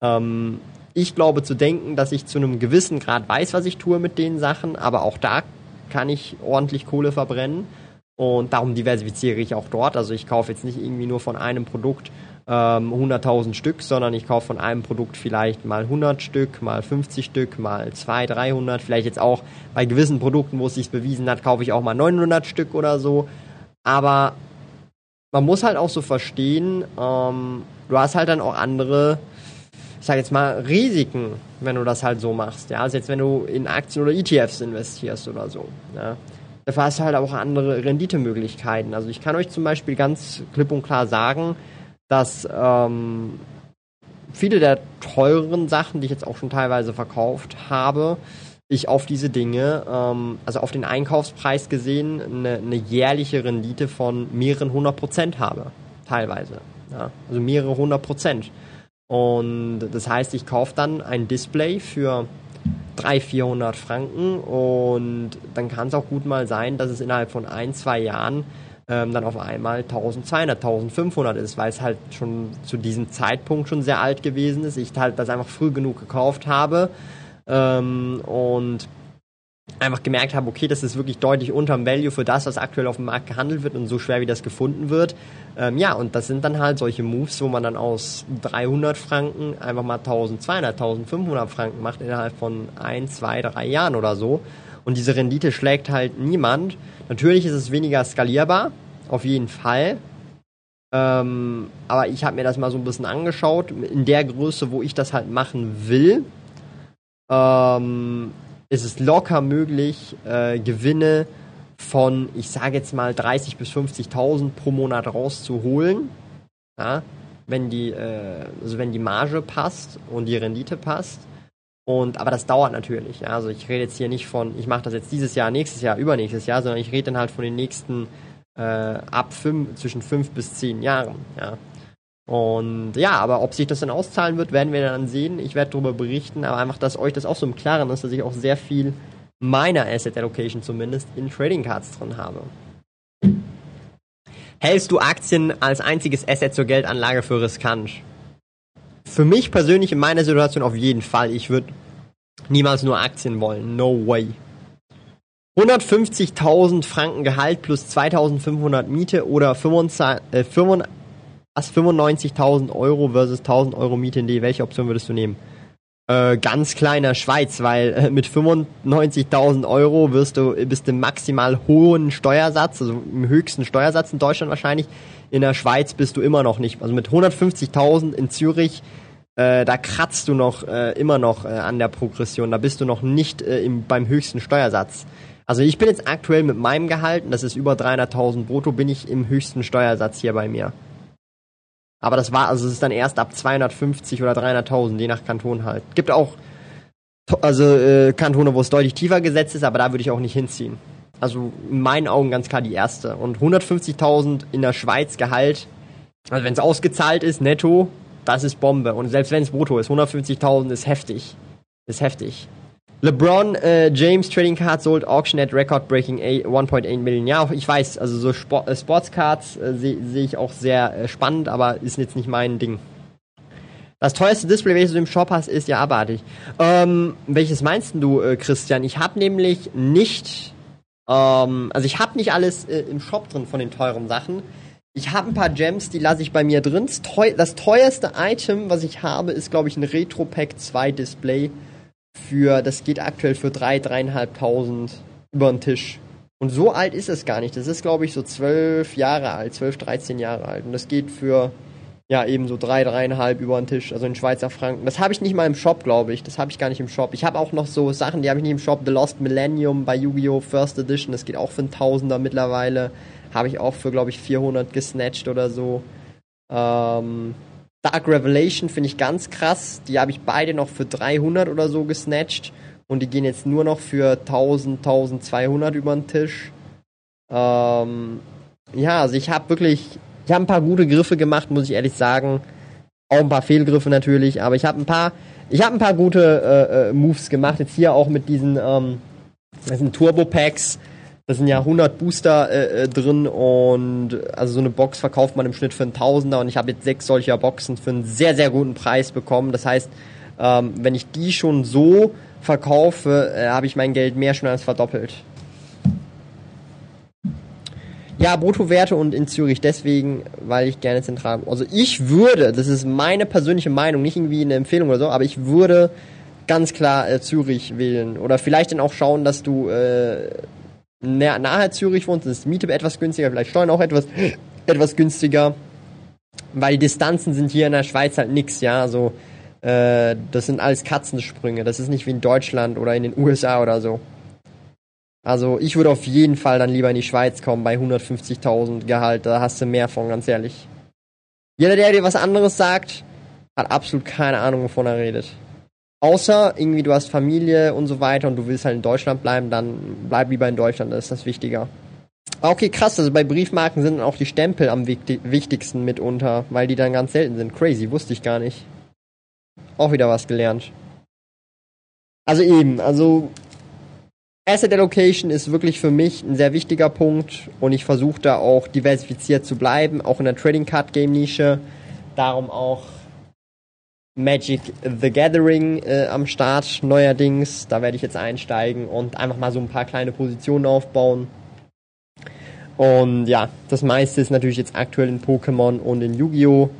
ähm, ich glaube zu denken, dass ich zu einem gewissen Grad weiß, was ich tue mit den Sachen. Aber auch da kann ich ordentlich Kohle verbrennen. Und darum diversifiziere ich auch dort. Also ich kaufe jetzt nicht irgendwie nur von einem Produkt ähm, 100.000 Stück, sondern ich kaufe von einem Produkt vielleicht mal 100 Stück, mal 50 Stück, mal 200, 300. Vielleicht jetzt auch bei gewissen Produkten, wo es sich bewiesen hat, kaufe ich auch mal 900 Stück oder so. Aber man muss halt auch so verstehen, ähm, du hast halt dann auch andere, ich sag jetzt mal, Risiken, wenn du das halt so machst. Ja, also jetzt, wenn du in Aktien oder ETFs investierst oder so. Ja. Dafür hast du halt auch andere Renditemöglichkeiten. Also ich kann euch zum Beispiel ganz klipp und klar sagen, dass ähm, viele der teureren Sachen, die ich jetzt auch schon teilweise verkauft habe, ich auf diese Dinge, ähm, also auf den Einkaufspreis gesehen, eine, eine jährliche Rendite von mehreren hundert Prozent habe. Teilweise. Ja? Also mehrere hundert Prozent. Und das heißt, ich kaufe dann ein Display für 300, 400 Franken und dann kann es auch gut mal sein, dass es innerhalb von ein, zwei Jahren ähm, dann auf einmal 1200, 1500 ist, weil es halt schon zu diesem Zeitpunkt schon sehr alt gewesen ist. Ich halt das einfach früh genug gekauft habe ähm, und einfach gemerkt habe, okay, das ist wirklich deutlich unterm Value für das, was aktuell auf dem Markt gehandelt wird und so schwer wie das gefunden wird. Ähm, ja, und das sind dann halt solche Moves, wo man dann aus 300 Franken einfach mal 1200, 1500 Franken macht innerhalb von ein, zwei, drei Jahren oder so. Und diese Rendite schlägt halt niemand. Natürlich ist es weniger skalierbar, auf jeden Fall. Ähm, aber ich habe mir das mal so ein bisschen angeschaut. In der Größe, wo ich das halt machen will, ähm, ist es locker möglich, äh, Gewinne von, ich sage jetzt mal, 30.000 bis 50.000 pro Monat rauszuholen. Ja, wenn die, äh, also wenn die Marge passt und die Rendite passt. Und, aber das dauert natürlich. Ja. Also ich rede jetzt hier nicht von, ich mache das jetzt dieses Jahr, nächstes Jahr, übernächstes Jahr, sondern ich rede dann halt von den nächsten äh, ab fünf, zwischen fünf bis zehn Jahren. Ja. Und ja, aber ob sich das dann auszahlen wird, werden wir dann sehen. Ich werde darüber berichten, aber einfach, dass euch das auch so im Klaren ist, dass ich auch sehr viel meiner Asset Allocation zumindest in Trading Cards drin habe. Hältst du Aktien als einziges Asset zur Geldanlage für riskant? Für mich persönlich in meiner Situation auf jeden Fall. Ich würde niemals nur Aktien wollen. No way. 150.000 Franken Gehalt plus 2.500 Miete oder 95.000 Euro versus 1.000 Euro Miete. Nee, welche Option würdest du nehmen? Äh, ganz kleiner Schweiz, weil äh, mit 95.000 Euro wirst du bist im maximal hohen Steuersatz, also im höchsten Steuersatz in Deutschland wahrscheinlich. In der Schweiz bist du immer noch nicht. Also mit 150.000 in Zürich, äh, da kratzt du noch äh, immer noch äh, an der Progression. Da bist du noch nicht äh, im, beim höchsten Steuersatz. Also ich bin jetzt aktuell mit meinem Gehalt, das ist über 300.000 brutto, bin ich im höchsten Steuersatz hier bei mir. Aber das war, also es ist dann erst ab 250 oder 300.000, je nach Kanton halt. Gibt auch, also äh, Kantone, wo es deutlich tiefer gesetzt ist, aber da würde ich auch nicht hinziehen. Also in meinen Augen ganz klar die erste. Und 150.000 in der Schweiz Gehalt, also wenn es ausgezahlt ist, netto, das ist Bombe. Und selbst wenn es brutto ist, 150.000 ist heftig. Ist heftig. LeBron äh, James Trading Cards sold auction at record breaking 1.8 Million. Ja, ich weiß, also so Sport, äh, Sportscards äh, sehe seh ich auch sehr äh, spannend, aber ist jetzt nicht mein Ding. Das teuerste Display, welches du im Shop hast, ist ja abartig. Ähm, welches meinst du, äh, Christian? Ich habe nämlich nicht, ähm, also ich habe nicht alles äh, im Shop drin von den teuren Sachen. Ich habe ein paar Gems, die lasse ich bei mir drin. Das teuerste Item, was ich habe, ist glaube ich ein Retro Pack 2 Display für, das geht aktuell für 3.000, 3.500 über den Tisch. Und so alt ist es gar nicht. Das ist, glaube ich, so 12 Jahre alt, 12, 13 Jahre alt. Und das geht für, ja, eben so 3, 3,5 über den Tisch, also in Schweizer Franken. Das habe ich nicht mal im Shop, glaube ich. Das habe ich gar nicht im Shop. Ich habe auch noch so Sachen, die habe ich nicht im Shop. The Lost Millennium bei Yu-Gi-Oh! First Edition, das geht auch für einen Tausender mittlerweile. Habe ich auch für, glaube ich, 400 gesnatcht oder so. Ähm, Dark Revelation finde ich ganz krass. Die habe ich beide noch für 300 oder so gesnatcht. Und die gehen jetzt nur noch für 1000, 1200 über den Tisch. Ähm, ja, also ich habe wirklich, ich habe ein paar gute Griffe gemacht, muss ich ehrlich sagen. Auch ein paar Fehlgriffe natürlich, aber ich habe ein paar, ich habe ein paar gute äh, äh, Moves gemacht. Jetzt hier auch mit diesen, ähm, diesen Turbo Packs da sind ja 100 Booster äh, äh, drin und also so eine Box verkauft man im Schnitt für einen Tausender und ich habe jetzt sechs solcher Boxen für einen sehr, sehr guten Preis bekommen. Das heißt, ähm, wenn ich die schon so verkaufe, äh, habe ich mein Geld mehr schon als verdoppelt. Ja, Bruttowerte und in Zürich deswegen, weil ich gerne zentral. Also ich würde, das ist meine persönliche Meinung, nicht irgendwie eine Empfehlung oder so, aber ich würde ganz klar äh, Zürich wählen oder vielleicht dann auch schauen, dass du äh, nahe Zürich wohnst, ist die Miete etwas günstiger, vielleicht Steuern auch etwas, etwas günstiger. Weil Distanzen sind hier in der Schweiz halt nix, ja. Also, äh, das sind alles Katzensprünge. Das ist nicht wie in Deutschland oder in den USA oder so. Also, ich würde auf jeden Fall dann lieber in die Schweiz kommen bei 150.000 Gehalt. Da hast du mehr von, ganz ehrlich. Jeder, der dir was anderes sagt, hat absolut keine Ahnung, wovon er redet. Außer irgendwie du hast Familie und so weiter und du willst halt in Deutschland bleiben, dann bleib lieber in Deutschland, das ist das wichtiger. Okay, krass, also bei Briefmarken sind auch die Stempel am wichtigsten mitunter, weil die dann ganz selten sind. Crazy, wusste ich gar nicht. Auch wieder was gelernt. Also eben, also Asset Allocation ist wirklich für mich ein sehr wichtiger Punkt und ich versuche da auch diversifiziert zu bleiben, auch in der Trading Card Game Nische. Darum auch Magic the Gathering äh, am Start neuerdings. Da werde ich jetzt einsteigen und einfach mal so ein paar kleine Positionen aufbauen. Und ja, das meiste ist natürlich jetzt aktuell in Pokémon und in Yu-Gi-Oh!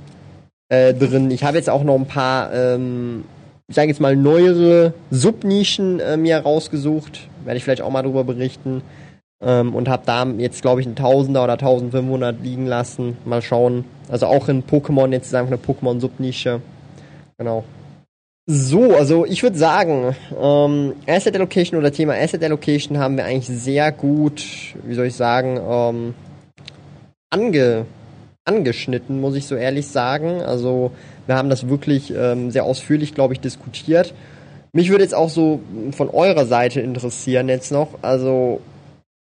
Äh, drin. Ich habe jetzt auch noch ein paar, ähm, ich sage jetzt mal, neuere Subnischen äh, mir rausgesucht. Werde ich vielleicht auch mal darüber berichten. Ähm, und habe da jetzt, glaube ich, ein Tausender oder 1500 liegen lassen. Mal schauen. Also auch in Pokémon, jetzt ist einfach eine Pokémon-Subnische. Genau. So, also ich würde sagen, ähm, Asset Allocation oder Thema Asset Allocation haben wir eigentlich sehr gut, wie soll ich sagen, ähm, ange, angeschnitten, muss ich so ehrlich sagen. Also wir haben das wirklich ähm, sehr ausführlich, glaube ich, diskutiert. Mich würde jetzt auch so von eurer Seite interessieren jetzt noch, also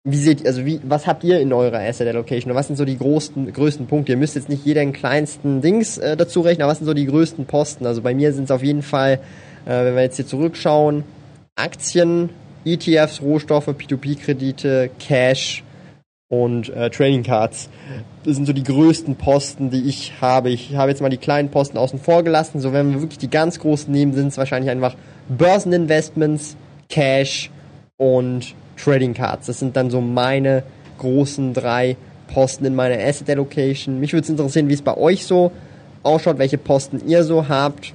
wie seht also wie, was habt ihr in eurer Asset Allocation? Und was sind so die größten, größten Punkte? Ihr müsst jetzt nicht jeden kleinsten Dings äh, dazu rechnen, aber was sind so die größten Posten? Also bei mir sind es auf jeden Fall, äh, wenn wir jetzt hier zurückschauen, Aktien, ETFs, Rohstoffe, P2P-Kredite, Cash und äh, Trading Cards. Das sind so die größten Posten, die ich habe. Ich habe jetzt mal die kleinen Posten außen vor gelassen. So, wenn wir wirklich die ganz großen nehmen, sind es wahrscheinlich einfach Börseninvestments, Cash und Trading Cards. Das sind dann so meine großen drei Posten in meiner Asset Allocation. Mich würde es interessieren, wie es bei euch so ausschaut, welche Posten ihr so habt.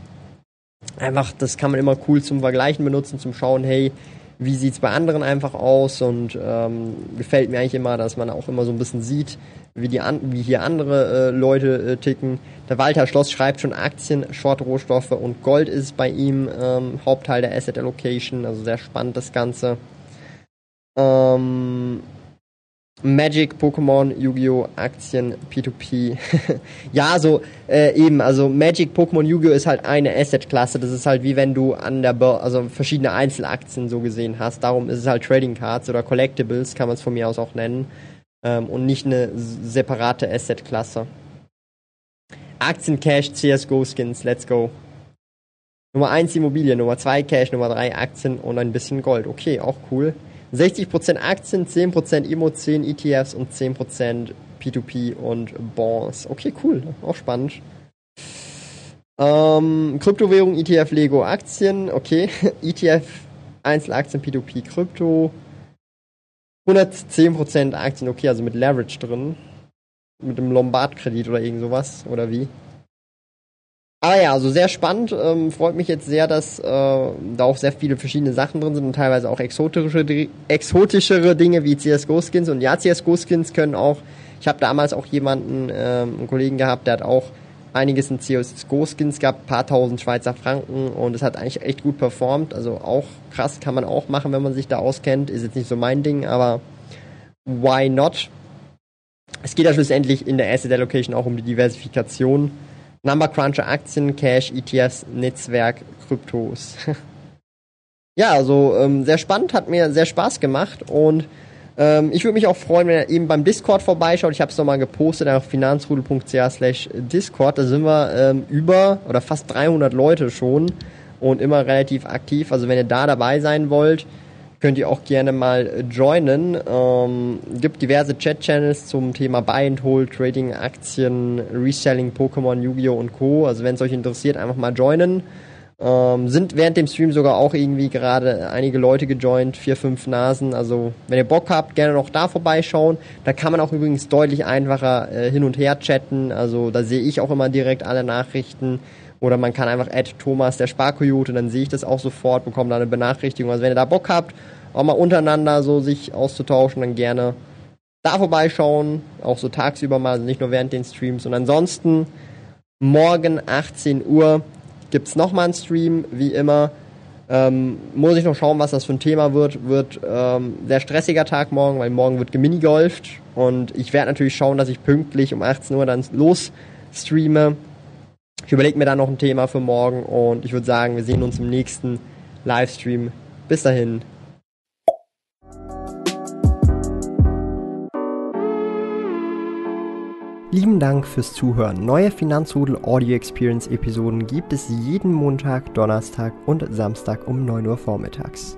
Einfach, das kann man immer cool zum Vergleichen benutzen, zum Schauen, hey, wie sieht es bei anderen einfach aus und ähm, gefällt mir eigentlich immer, dass man auch immer so ein bisschen sieht, wie, die an, wie hier andere äh, Leute äh, ticken. Der Walter Schloss schreibt schon Aktien, Short-Rohstoffe und Gold ist bei ihm ähm, Hauptteil der Asset Allocation, also sehr spannend das Ganze. Ähm, Magic, Pokémon, Yu-Gi-Oh! Aktien, P2P. ja, so äh, eben, also Magic, Pokémon, Yu-Gi-Oh! ist halt eine Asset-Klasse. Das ist halt wie wenn du an der Börse, also verschiedene Einzelaktien so gesehen hast. Darum ist es halt Trading Cards oder Collectibles, kann man es von mir aus auch nennen. Ähm, und nicht eine separate Asset-Klasse. Aktien, Cash, CSGO, Skins, let's go. Nummer 1 Immobilien, Nummer 2 Cash, Nummer 3 Aktien und ein bisschen Gold. Okay, auch cool. 60% Aktien, 10% Immo, 10 ETFs und 10% P2P und Bonds. Okay, cool. Auch spannend. Ähm, Kryptowährung, ETF, Lego, Aktien. Okay. ETF, Einzelaktien, P2P, Krypto. 110% Aktien. Okay, also mit Leverage drin. Mit dem Lombard-Kredit oder irgend sowas. Oder wie? Ah ja, also sehr spannend. Ähm, freut mich jetzt sehr, dass äh, da auch sehr viele verschiedene Sachen drin sind und teilweise auch exotische, exotischere Dinge wie CSGO-Skins. Und ja, CSGO-Skins können auch, ich habe damals auch jemanden, ähm, einen Kollegen gehabt, der hat auch einiges in CSGO-Skins gehabt, paar tausend Schweizer Franken und es hat eigentlich echt gut performt. Also auch krass, kann man auch machen, wenn man sich da auskennt. Ist jetzt nicht so mein Ding, aber why not? Es geht ja schlussendlich in der Asset Allocation auch um die Diversifikation Number Cruncher Aktien, Cash, ETFs, Netzwerk, Kryptos. ja, also ähm, sehr spannend, hat mir sehr Spaß gemacht und ähm, ich würde mich auch freuen, wenn ihr eben beim Discord vorbeischaut. Ich habe es nochmal gepostet auf finanzrudel.ch slash Discord. Da sind wir ähm, über oder fast 300 Leute schon und immer relativ aktiv. Also wenn ihr da dabei sein wollt, könnt ihr auch gerne mal joinen. Ähm, gibt diverse Chat-Channels zum Thema Buy and Hold, Trading, Aktien, Reselling, Pokémon, Yu-Gi-Oh! und Co. Also wenn es euch interessiert, einfach mal joinen. Ähm, sind während dem Stream sogar auch irgendwie gerade einige Leute gejoint, vier, fünf Nasen. Also wenn ihr Bock habt, gerne noch da vorbeischauen. Da kann man auch übrigens deutlich einfacher äh, hin und her chatten. Also da sehe ich auch immer direkt alle Nachrichten. Oder man kann einfach add Thomas der Sparkoyote, dann sehe ich das auch sofort, bekomme da eine Benachrichtigung. Also wenn ihr da Bock habt, auch mal untereinander so sich auszutauschen, dann gerne da vorbeischauen. Auch so tagsüber mal, also nicht nur während den Streams. Und ansonsten morgen 18 Uhr gibt es nochmal einen Stream, wie immer. Ähm, muss ich noch schauen, was das für ein Thema wird. Wird ähm, sehr stressiger Tag morgen, weil morgen wird geminigolft. Und ich werde natürlich schauen, dass ich pünktlich um 18 Uhr dann los streame. Ich überlege mir da noch ein Thema für morgen und ich würde sagen, wir sehen uns im nächsten Livestream. Bis dahin. Lieben Dank fürs Zuhören. Neue Finanzrudel Audio Experience Episoden gibt es jeden Montag, Donnerstag und Samstag um 9 Uhr vormittags.